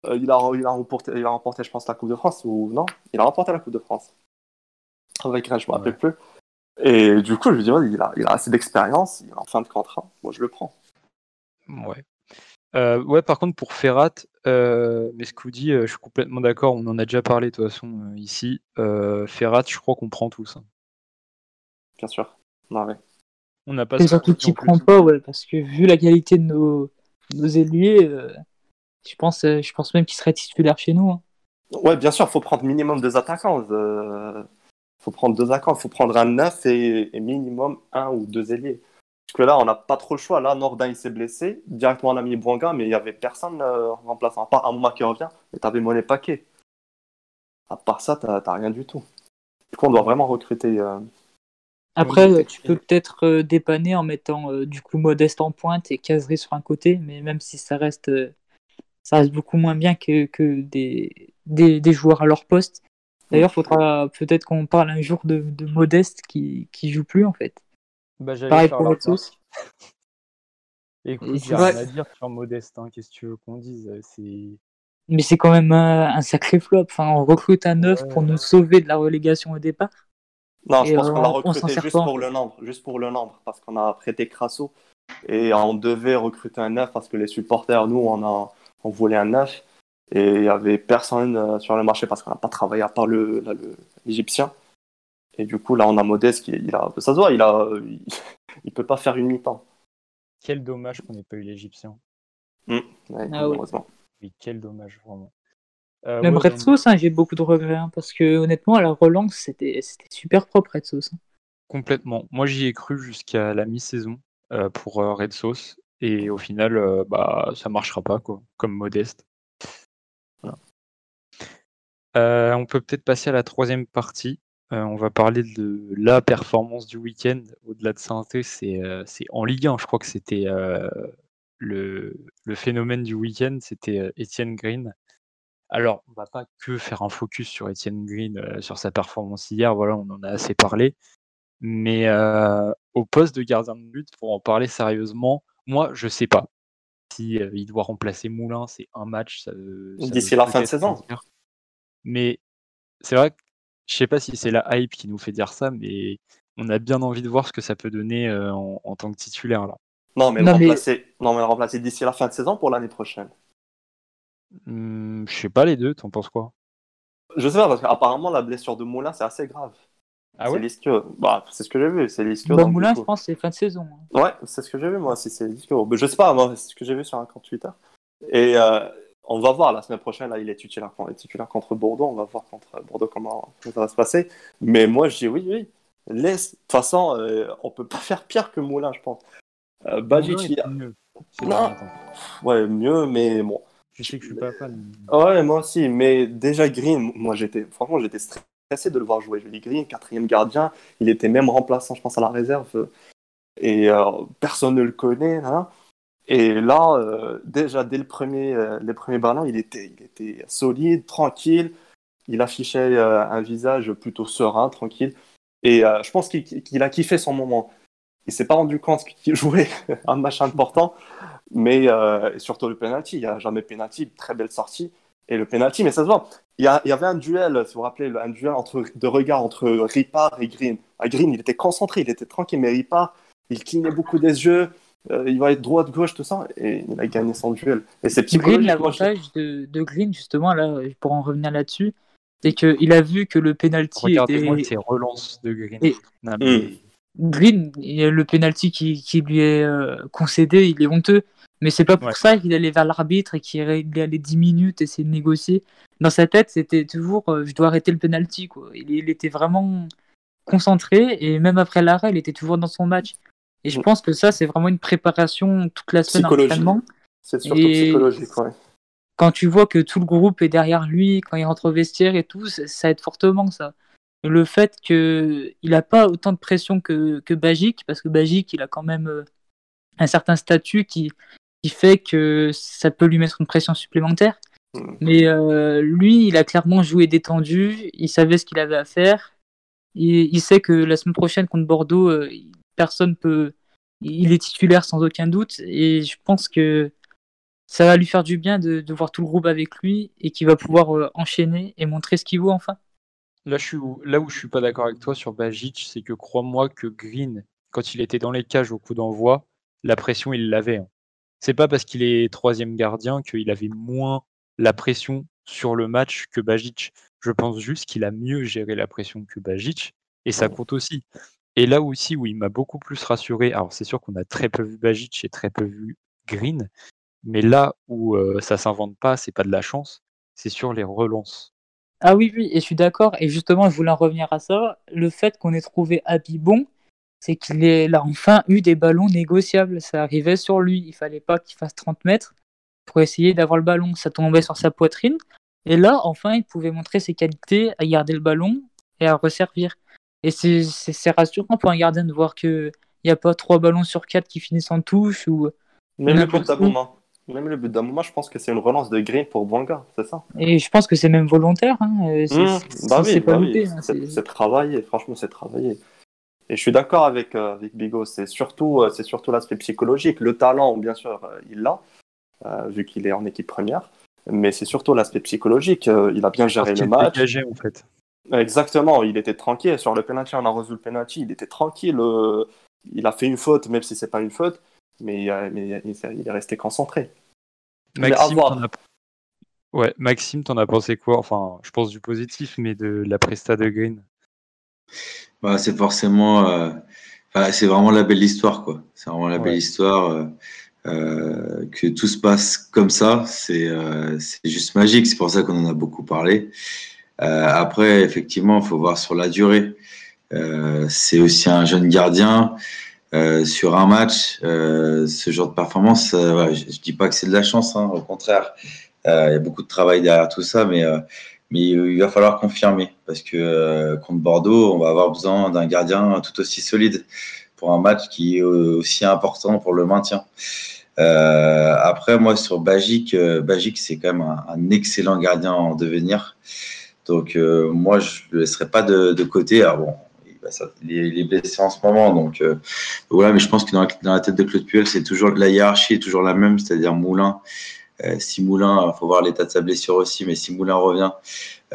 Euh, il, a, il, a remporté, il a remporté, je pense, la Coupe de France. Ou non? Il a remporté la Coupe de France. Avec je ne me rappelle plus. Et du coup, je me dis, il, a, il a assez d'expérience. Il est en fin de contrat. Moi, je le prends. Ouais. Euh, ouais, par contre, pour Ferrat, euh, mais ce que vous dit, euh, je suis complètement d'accord. On en a déjà parlé de toute façon ici. Ferrat, je crois qu'on prend tous. Hein. Bien sûr. Non, ouais. On n'a pas. surtout qu'il prend pas, ouais, parce que vu la qualité de nos, nos ailiers, je pense, je pense même qu'il serait titulaire chez nous. Hein. Ouais, bien sûr, faut prendre minimum deux attaquants. Faut prendre deux attaquants. Faut prendre un neuf et, et minimum un ou deux ailiers. Parce que là, on n'a pas trop le choix. Là, Nordin, il s'est blessé. Directement, on a mis Bouanga, mais il n'y avait personne euh, remplaçant. À part un moment qui revient, et tu avais Monet Paquet. À part ça, tu n'as rien du tout. Du coup, on doit vraiment recruter. Euh, Après, tu peux peut-être euh, dépanner en mettant euh, du coup Modeste en pointe et Casery sur un côté, mais même si ça reste, ça reste beaucoup moins bien que, que des, des, joueurs à leur poste. D'ailleurs, il faudra peut-être qu'on parle un jour de, de Modeste qui, qui joue plus en fait. Bah, Pareil pour votre sauce. Écoute, j'ai rien à dire sur Modeste, hein. qu'est-ce que tu veux qu'on dise Mais c'est quand même un, sacré flop. Enfin, on recrute un neuf pour nous sauver de la relégation au départ. Non, je pense qu'on l'a recruté juste pour le nombre, juste pour le nombre, parce qu'on a prêté Crasso et on devait recruter un neuf parce que les supporters, nous, on a, on voulait un neuf et il y avait personne euh, sur le marché parce qu'on n'a pas travaillé à part le l'Égyptien. Et du coup, là, on a Modeste qui il a, ça se voit, il a, il, peut pas faire une mi-temps. Quel dommage qu'on n'ait pas eu l'Égyptien. Mmh, ah oui, quel dommage, vraiment. Euh, Même Red Sauce, hein, j'ai beaucoup de regrets, hein, parce que honnêtement, à la relance, c'était super propre Red Sauce. Hein. Complètement. Moi, j'y ai cru jusqu'à la mi-saison euh, pour euh, Red Sauce, et au final, bah, ça marchera pas, quoi, comme modeste. On peut peut-être passer à la troisième partie. on va parler de la performance du week-end. Au-delà de santé, c'est en Ligue 1. Je crois que c'était le, le, phénomène du week-end, c'était Etienne Green. Alors, on va pas que faire un focus sur Etienne Green, sur sa performance hier. Voilà, on en a assez parlé. Mais au poste de gardien de but, pour en parler sérieusement, moi, je sais pas si il doit remplacer Moulin. C'est un match. D'ici la fin de saison. Mais c'est vrai que je sais pas si c'est la hype qui nous fait dire ça, mais on a bien envie de voir ce que ça peut donner en, tant que titulaire là. Non, mais, le, Remplacer... Non, mais remplacer d'ici la fin de saison pour l'année prochaine. Mmh, je sais pas les deux, t'en penses quoi? Je sais pas, parce qu'apparemment la blessure de Moulin c'est assez grave. Ah ouais? C'est bah, c'est ce que j'ai vu, c'est l'ischio. Bah, Moulin, je pense, c'est fin de saison. Hein. Ouais, c'est ce que j'ai vu moi, si c'est l'ischio. Je sais pas, moi, c'est ce que j'ai vu sur un compte Twitter. Et euh, on va voir la semaine prochaine, là, il est titulaire, il est titulaire contre Bordeaux, on va voir contre Bordeaux comment, ça va se passer. Mais moi, je dis oui, oui. Laisse. De toute façon, euh, on peut pas faire pire que Moulin, je pense. Euh, Bajic, Mieux. Non. Ouais, mieux, mais bon. Je sais que je suis pas fan. Ouais, moi aussi. Mais déjà, Green, moi, j'étais, franchement, j'étais stressé de le voir jouer. Je dis Green, quatrième gardien. Il était même remplaçant, je pense, à la réserve. Et euh, personne ne le connaît. Hein. Et là, euh, déjà, dès le premier, les premiers ballons, il était, solide, tranquille. Il affichait un visage plutôt serein, tranquille. Et je pense qu'il a kiffé son moment il s'est pas rendu compte qu'il jouait un match important, mais euh, surtout le penalty. Il n'y a jamais penalty, très belle sortie. Et le penalty, mais ça se voit. Il y, avait un duel, si vous vous rappelez, un duel de regard entre Ripard et Green. À Green, il était concentré, il était tranquille, mais Ripard, il clignait beaucoup des yeux. Euh, il va être droite, gauche, tout ça, et il a gagné son duel. Et c'est Green, l'avantage de, de, Green, justement, là, pour en revenir là-dessus, c'est qu'il a vu que le penalty Regardez-moi était... relances de Green. Hmm. Green, le penalty qui, qui, lui est euh, concédé, il est honteux. Mais c'est pas pour ça qu'il allait vers l'arbitre et qu'il allait 10 minutes essayer de négocier. Dans sa tête, c'était toujours euh, je dois arrêter le penalty. Quoi. Il, était vraiment concentré et même après l'arrêt, il était toujours dans son match. Et je mm. pense que ça, c'est vraiment une préparation toute la semaine d'entraînement. C'est surtout psychologique, ouais. Quand tu vois que tout le groupe est derrière lui, quand il rentre au vestiaire et tout, ça aide fortement ça le fait qu'il n'a pas autant de pression que, que Bagic, parce que Bagic, il a quand même euh, un certain statut qui, qui fait que ça peut lui mettre une pression supplémentaire. Mm. Mais euh, lui, il a clairement joué détendu, il savait ce qu'il avait à faire. Il, il, sait que la semaine prochaine contre Bordeaux, euh, personne peut. Il est titulaire sans aucun doute, et je pense que ça va lui faire du bien de, voir tout le groupe avec lui et qu'il va pouvoir enchaîner et montrer ce qu'il vaut enfin. Là, je où, là où je suis pas d'accord avec toi sur Bajic, c'est que crois-moi que Green, quand il était dans les cages au coup d'envoi, la pression, il l'avait. Hein. C'est pas parce qu'il est troisième gardien qu'il avait moins la pression sur le match que Bajic. Je pense juste qu'il a mieux géré la pression que Bajic, et ça compte aussi. Et là aussi où il m'a beaucoup plus rassuré, alors c'est sûr qu'on a très peu vu Bajic et très peu vu Green, mais là où euh, ça s'invente pas, c'est pas de la chance, c'est sur les relances. Ah oui, oui, et je suis d'accord. Et justement, je voulais en revenir à ça. Le fait qu'on ait trouvé Abby bon, c'est qu'il a enfin eu des ballons négociables. Ça arrivait sur lui. Il fallait pas qu'il fasse 30 mètres pour essayer d'avoir le ballon. Ça tombait sur sa poitrine. Et là, enfin, il pouvait montrer ses qualités à garder le ballon et à resservir. Et c'est rassurant pour un gardien de voir qu'il n'y a pas trois ballons sur quatre qui finissent en touche. ou Même le même le but d'un moment, je pense que c'est une relance de Green pour Bouanga, c'est ça? Et je pense que c'est même volontaire. Hein. C'est mmh. bah oui, bah hein, travaillé, franchement, c'est travaillé. Et je suis d'accord avec, euh, avec Bigot, c'est surtout, euh, c'est surtout l'aspect psychologique. Le talent, bien sûr, euh, il l'a, vu qu'il est en équipe première. Mais c'est surtout l'aspect psychologique. il a bien géré le match. Dégagé, en fait. Exactement, il était tranquille. Sur le penalty, on a résolu le penalty, il était tranquille. il a fait une faute, même si c'est pas une faute mais, euh, mais il est resté concentré. Maxime, t'en as... Ouais, Maxime, t'en as pensé quoi? Enfin, je pense du positif, mais de la presta de Green. Bah, c'est forcément, euh... enfin, c'est vraiment la belle histoire, quoi. C'est vraiment la belle histoire. Euh... Euh, que tout se passe comme ça, c'est euh, juste magique. C'est pour ça qu'on en a beaucoup parlé. Euh, après, effectivement, il faut voir sur la durée. c'est aussi un jeune gardien. Euh, sur un match, euh, ce genre de performance, euh, je, ne dis pas que c'est de la chance, hein, au contraire, il y a beaucoup de travail derrière tout ça, mais il va falloir confirmer parce que contre Bordeaux, on va avoir besoin d'un gardien tout aussi solide pour un match qui est aussi important pour le maintien. après, moi, sur Bagic, Bagic c'est quand même un, excellent gardien en devenir. Donc, moi, je ne le laisserai pas de, côté. Alors, bon, il est blessé en ce moment. Donc euh, voilà, mais je pense que dans la, tête de Claude Puel, c'est toujours la hiérarchie est toujours la même, c'est-à-dire Moulin. Euh, si Moulin, il faut voir l'état de sa blessure aussi, mais si Moulin revient,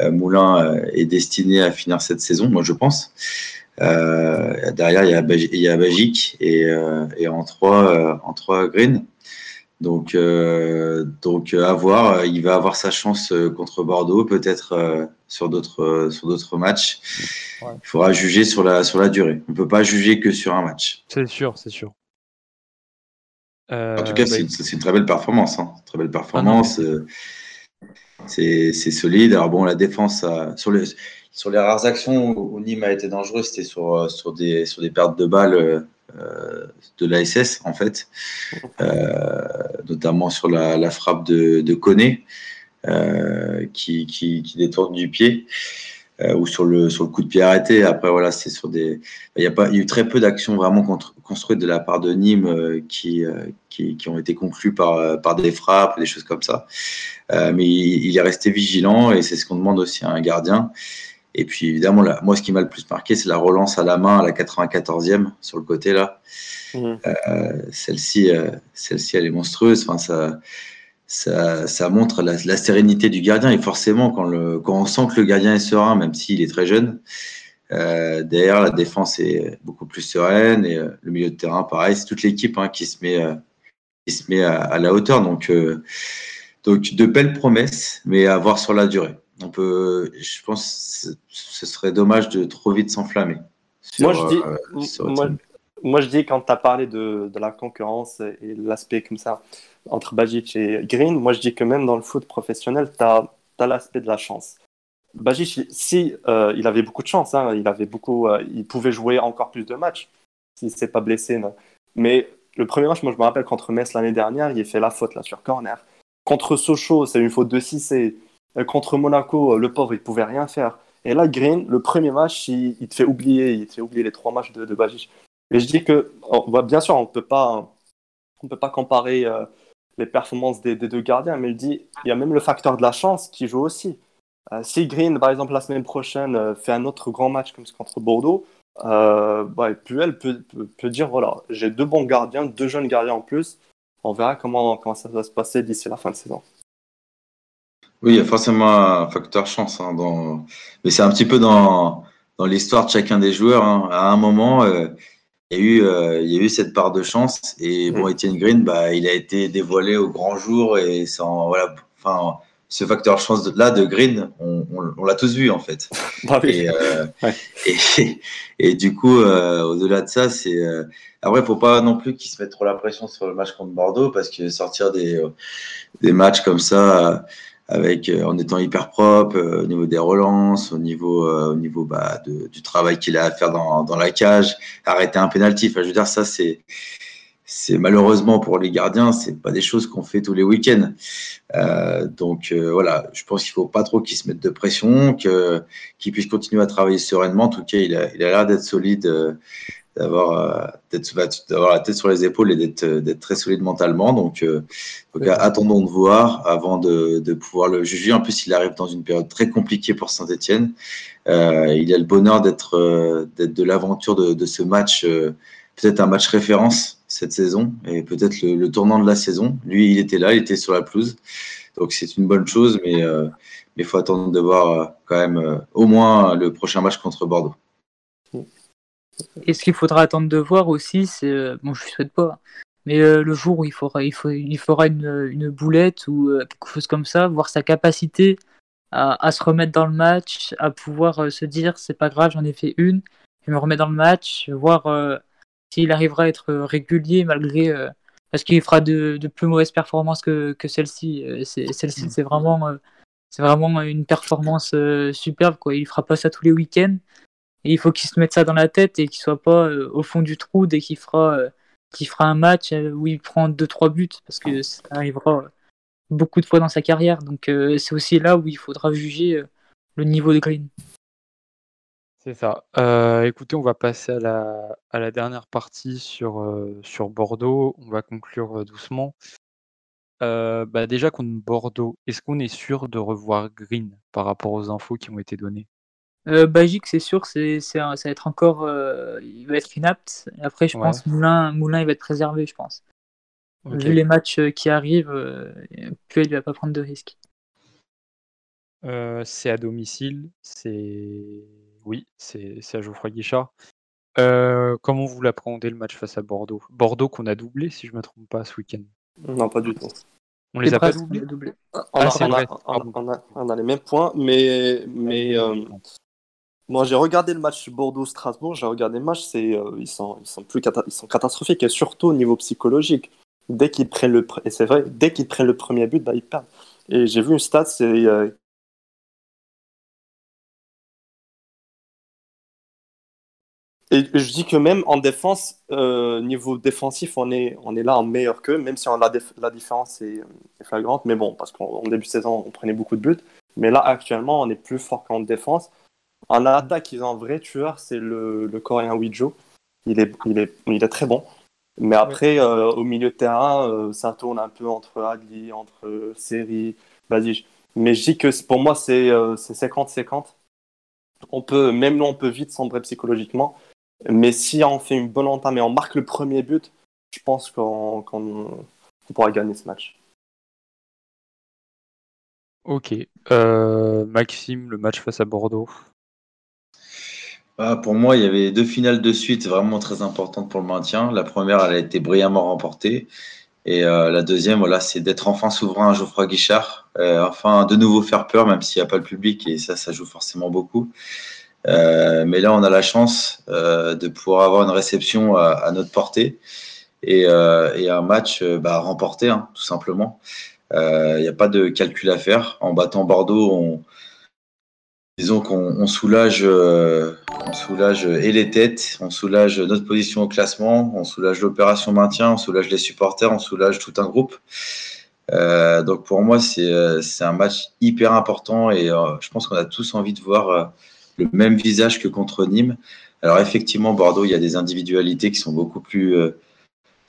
euh, Moulin est destiné à finir cette saison, moi je pense. derrière, il y a, Bagic et, en trois, en trois Green. Donc, euh, donc à voir. Il va avoir sa chance contre Bordeaux, peut-être sur d'autres sur d'autres matchs. Il faudra juger sur la sur la durée. On ne peut pas juger que sur un match. C'est sûr, c'est sûr. en tout cas, bah, c'est une très belle performance. Hein. Très belle performance. c'est solide. Alors bon, la défense sur les sur les rares actions où Nîmes a été dangereux, c'était sur sur des sur des pertes de balles euh, de l'ASS, en fait, euh, notamment sur la, frappe de, de euh, qui, qui, détourne du pied. ou sur le, sur le coup de pied arrêté. Après, voilà, c'est sur des. Il y, a pas, il y a eu très peu d'actions vraiment construites de la part de Nîmes qui, qui, qui, ont été conclues par, par des frappes, des choses comme ça. mais il, il, est resté vigilant et c'est ce qu'on demande aussi à un gardien. Et puis évidemment, là, moi, ce qui m'a le plus marqué, c'est la relance à la main à la 94e sur le côté là. Euh, celle-ci, euh, celle-ci, elle est monstrueuse. Enfin, ça, ça, ça montre la, sérénité du gardien. Et forcément, quand, le, quand on sent que le gardien est serein, même s'il est très jeune, euh, derrière, la défense est beaucoup plus sereine et le milieu de terrain, pareil. C'est toute l'équipe hein, qui se met, qui se met à, à la hauteur. Donc, donc, de belles promesses, mais à voir sur la durée on peut, je pense, que ce serait dommage de trop vite s'enflammer. Moi, je dis, euh, moi, je dis quand tu as parlé de, de, la concurrence et l'aspect comme ça entre Bajic et Green, moi je dis que même dans le foot professionnel, tu as, as l'aspect de la chance. Bajic, si euh, il avait beaucoup de chance, hein, il avait beaucoup, euh, il pouvait jouer encore plus de matchs s'il s'est pas blessé. Mais le premier match, moi je me rappelle contre Metz l'année dernière, il a fait la faute là sur corner. Contre Sochaux, c'est une faute de 6 et euh, contre Monaco, le pauvre, il pouvait rien faire. Et là, Green, le premier match, il, te fait oublier, il te fait oublier les trois matchs de Bajic. Et je dis que, bien sûr, on peut pas, on peut pas comparer euh, les performances des, deux gardiens, mais je dis, il y a même le facteur de la chance qui joue aussi. si Green, par exemple, la semaine prochaine, fait un autre grand match comme ce contre Bordeaux, euh, bah, Puel peut, peut, dire voilà, j'ai deux bons gardiens, deux jeunes gardiens en plus. On verra comment, ça va se passer d'ici la fin de saison. Oui, il y a forcément un facteur chance. Hein. Mais c'est un petit peu dans, l'histoire de chacun des joueurs. Hein. À un moment, euh, il, y a eu, euh, il y a eu cette part de chance. Et bon, Etienne Green, bah, il a été dévoilé au grand jour. Et sans, voilà, enfin, ce facteur chance-là de Green, on, on, l'a tous vu en fait. Et, euh, et, et, du coup, au-delà de ça, c'est. Après, il ne faut pas non plus qu'il se mette trop la pression sur le match contre Bordeaux parce que sortir des, des matchs comme ça euh, en étant hyper propre euh, au niveau des relances, au niveau euh, bah, du travail qu'il a à faire dans, la cage, arrêter un penalty. Enfin, je veux dire ça c'est malheureusement pour les gardiens, c'est pas des choses qu'on fait tous les week-ends. Donc voilà, je pense qu'il faut pas trop qu'ils se mettent de pression, qu'ils puissent continuer à travailler sereinement. En tout cas, il a l'air d'être solide d'avoir euh, d'avoir la tête sur les épaules et d'être d'être très solide mentalement. Donc, euh, attendons de voir avant de, de, pouvoir le juger. En plus, il arrive dans une période très compliquée pour Saint-Etienne. Euh, il a le bonheur d'être euh, d'être de l'aventure de, de, ce match, peut-être un match référence cette saison et peut-être le, le, tournant de la saison. Lui, il était là, il était sur la pelouse. Donc c'est une bonne chose, mais il faut attendre de voir quand même au moins le prochain match contre Bordeaux. Et ce qu'il faudra attendre de voir aussi, c'est. Euh, bon, je ne souhaite pas. Mais euh, le jour où il fera, il une, boulette ou euh, quelque chose comme ça, voir sa capacité à, se remettre dans le match, à pouvoir se dire c'est pas grave, j'en ai fait une, je me remets dans le match, voir s'il arrivera à être régulier malgré. parce qu'il fera de, plus mauvaises performances que, que celle-ci. Celle-ci, c'est vraiment, vraiment une performance superbe. Quoi. Il fera pas ça tous les week-ends. Il faut qu'il se mette ça dans la tête et qu'il soit pas euh, au fond du trou dès qu'il fera, euh, fera un match euh, où il prend 2-3 buts, parce que ça arrivera beaucoup de fois dans sa carrière. Donc c'est aussi là où il faudra juger le niveau de Green. C'est ça. Écoutez, on va passer à la, dernière partie sur, Bordeaux. On va conclure doucement. bah déjà contre Bordeaux, est-ce qu'on est sûr de revoir Green par rapport aux infos qui ont été données? Euh, Bagic, c'est sûr, c'est, c'est, ça va être encore. il va être inapte. Après, je pense Moulin, Moulin, il va être préservé, je pense. Vu les matchs qui arrivent, Puel ne va pas prendre de risques. c'est à domicile, c'est oui, c'est à Geoffroy Guichard. Euh, comment vous l'appréhendez le match face à Bordeaux? Bordeaux qu'on a doublé, si je ne me trompe pas, ce week-end. Non, pas du tout. On les, a pas doublés, on, a, les mêmes points, mais, mais euh, moi j'ai regardé le match Bordeaux-Strasbourg, j'ai regardé le match, c'est, euh, ils, sont, ils, sont plus ils sont catastrophiques, et surtout au niveau psychologique. Dès qu'ils prennent le, et c'est vrai, dès qu'ils prennent le premier but, bah, ils perdent. Et j'ai vu une stat, c'est Et je dis que même en défense, euh, niveau défensif, on est, on est là en meilleur qu'eux, même si on a la différence est, flagrante. Mais bon, parce qu'en début de saison, on prenait beaucoup de buts. Mais là, actuellement, on est plus fort qu'en défense. En attaque, ils ont un vrai tueur, c'est le, le coréen Wijo. Il est, il, est, il est très bon. Mais après, euh, au milieu de terrain, euh, ça tourne un peu entre Adli, entre Seri, Basic. Mais je dis que pour moi, c'est 50-50. On peut, même nous, on peut vite sombrer psychologiquement. Mais si on fait une bonne entame et on marque le premier but, je pense qu'on pourra gagner ce match. Ok. Euh, Maxime, le match face à Bordeaux bah, Pour moi, il y avait deux finales de suite vraiment très importantes pour le maintien. La première, elle a été brillamment remportée. Et euh, la deuxième, voilà, c'est d'être enfin souverain Geoffroy Guichard. Euh, enfin, de nouveau faire peur, même s'il n'y a pas le public. Et ça, ça joue forcément beaucoup. Euh, mais là, on a la chance de pouvoir avoir une réception à, notre portée et, et un match bah, remporté, hein, tout simplement. Il n'y a pas de calcul à faire. En battant Bordeaux, on, disons qu'on soulage, on soulage et les têtes, on soulage notre position au classement, on soulage l'opération maintien, on soulage les supporters, on soulage tout un groupe. Euh, donc pour moi, c'est un match hyper important et je pense qu'on a tous envie de voir le même visage que contre Nîmes. Alors effectivement, Bordeaux, il y a des individualités qui sont beaucoup plus euh,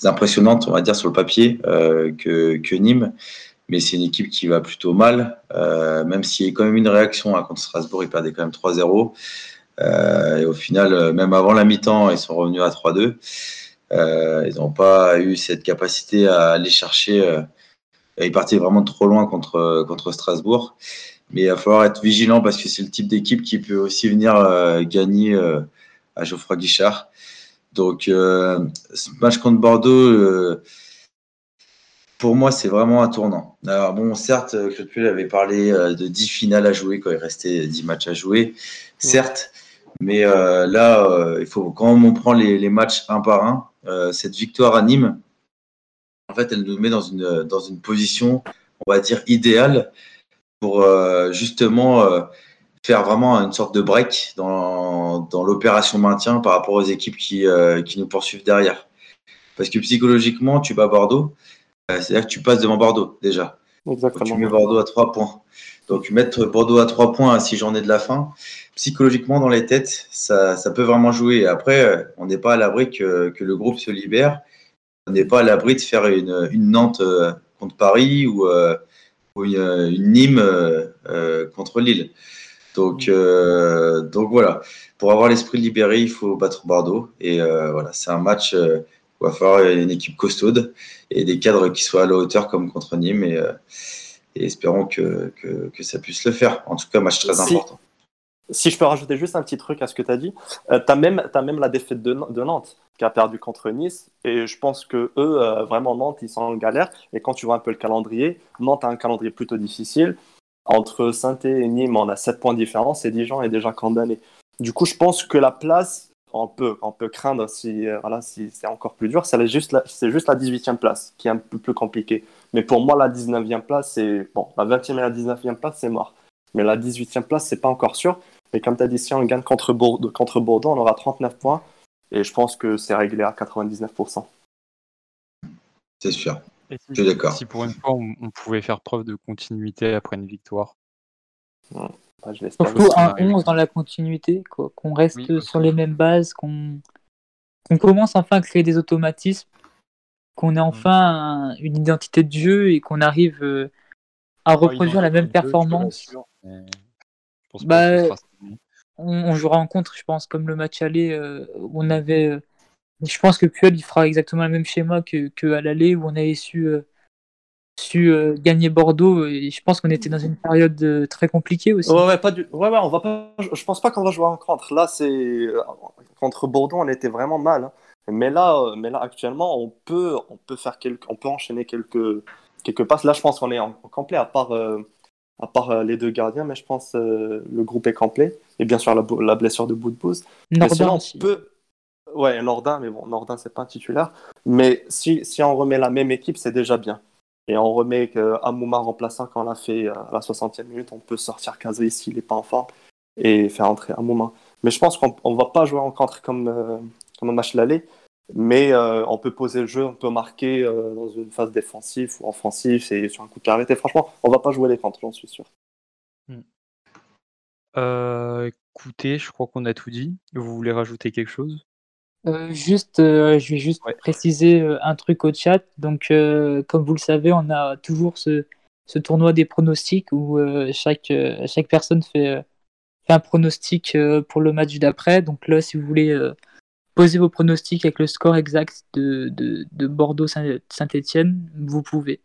impressionnantes, on va dire, sur le papier euh, que, Nîmes. Mais c'est une équipe qui va plutôt mal, euh, même s'il y a quand même une réaction hein, contre Strasbourg, ils perdaient quand même 3-0. et au final, même avant la mi-temps, ils sont revenus à 3-2. ils n'ont pas eu cette capacité à aller chercher. ils partaient vraiment trop loin contre, contre Strasbourg. Mais il va falloir être vigilant parce que c'est le type d'équipe qui peut aussi venir euh, gagner euh, à Geoffroy Guichard. Donc, euh, ce match contre Bordeaux, pour moi, c'est vraiment un tournant. Alors, bon, certes, Claude Puel avait parlé de 10 finales à jouer quand il restait 10 matchs à jouer. Certes, mais là, il faut, quand on prend les, les, matchs un par un, cette victoire à Nîmes, en fait, elle nous met dans une, dans une position, on va dire, idéale pour euh, justement euh, faire vraiment une sorte de break dans, dans l'opération maintien par rapport aux équipes qui, euh, qui, nous poursuivent derrière. Parce que psychologiquement, tu bats Bordeaux, c'est-à-dire que tu passes devant Bordeaux déjà. Exactement. tu mets Bordeaux à 3 points. Donc mettre Bordeaux à 3 points à 6 journées de la fin, psychologiquement dans les têtes, ça, ça peut vraiment jouer. Après, on n'est pas à l'abri que, que, le groupe se libère. On n'est pas à l'abri de faire une, une Nantes contre Paris ou, une, une Nîmes euh, euh, contre Lille. Donc, mm. euh, donc voilà, pour avoir l'esprit libéré, il faut battre Bordeaux. Et voilà, c'est un match il va falloir une équipe costaude et des cadres qui soient à la hauteur comme contre Nîmes. Et, et espérons que, que, que, ça puisse le faire. En tout cas, match très important. Si je peux rajouter juste un petit truc à ce que tu as dit, tu as, même, as même la défaite de, de Nantes qui a perdu contre Nice. Et je pense que eux, euh, vraiment, Nantes, ils sont en galère. Et quand tu vois un peu le calendrier, Nantes a un calendrier plutôt difficile. Entre saint et Nîmes, on a 7 points de différence et Dijon est déjà condamné. Du coup, je pense que la place, on peut, on peut craindre si, euh, voilà, si c'est encore plus dur, c'est juste, la, juste la 18e place qui est un peu plus compliquée. Mais pour moi, la 19e place, c'est. Bon, la 20e et la 19e place, c'est mort. Mais la 18e place, c'est pas encore sûr. Mais comme tu as dit, si on gagne contre Bordeaux, contre Bordeaux, on aura 39 points. Et je pense que c'est réglé à 99%. C'est sûr. je suis d'accord. Si pour une fois on, pouvait faire preuve de continuité après une victoire. Je Surtout un Ouais. 11 dans la continuité, quoi. Qu'on reste Oui, sur les mêmes bases, qu'on commence enfin à créer des automatismes, qu'on ait enfin un- une identité de jeu et qu'on arrive euh, à reproduire la même performance. Je pense pas Bah. On, on jouera en contre, je pense, comme le match aller euh, où on avait. euh, je pense que Puel il fera exactement le même schéma que, que à l'aller où on avait su, euh, su euh, gagner Bordeaux et je pense qu'on était dans une période euh, très compliquée aussi. Ouais, ouais, pas du... ouais, ouais, on va pas... je pense pas qu'on va jouer en contre. Là, c'est euh, contre Bordeaux, on était vraiment mal. hein. Mais là, euh, mais là, actuellement, on peut, on peut faire quelques, on peut enchaîner quelques, quelques passes. Là, je pense qu'on est en, en complet, à part, euh, à part euh, les deux gardiens, mais je pense euh, le groupe est complet. Et bien sûr, la, la blessure de Boudbouz. Nordin aussi. peut. Ouais, Nordin, mais bon, Nordin, c'est pas un titulaire. Mais si, si on remet la même équipe, c'est déjà bien. Et on remet Amouma remplaçant quand on l'a fait euh, à la 60e minute, on peut sortir Kazri s'il n'est pas en forme et faire entrer Amouma. Mais je pense qu'on ne va pas jouer en contre comme, euh, comme un match l'aller, mais euh, on peut poser le jeu, on peut marquer dans une phase défensive ou offensive et sur un coup de pied arrêté. Franchement, on va pas jouer les contre, j'en suis sûr. Euh, écoutez, je crois qu'on a tout dit. Vous voulez rajouter quelque chose? Euh, juste, euh, je vais juste Ouais. préciser euh, un truc au chat. Donc, comme vous le savez, on a toujours ce, ce tournoi des pronostics où chaque, chaque personne fait, fait un pronostic pour le match d'après. Donc là, si vous voulez poser vos pronostics avec le score exact de, de, de Bordeaux-Saint-Etienne, vous pouvez.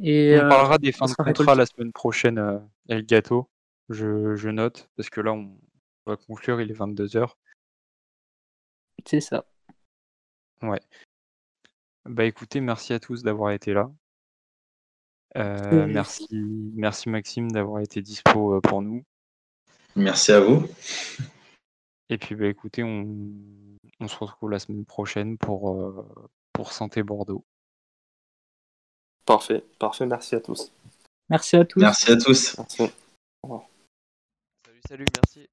Et, On parlera des fins de contrat la semaine prochaine, El Gato. Je, je note, parce que là, on va conclure, il est 22h. C'est ça. Bah écoutez, merci à tous d'avoir été là. Euh, merci, merci Maxime d'avoir été dispo euh, pour nous. Merci à vous. Et puis bah écoutez, on, on se retrouve la semaine prochaine pour, euh, pour Santé Bordeaux. Parfait, parfait, merci à tous. Merci à tous. Merci à tous. Merci. Salut, salut, merci.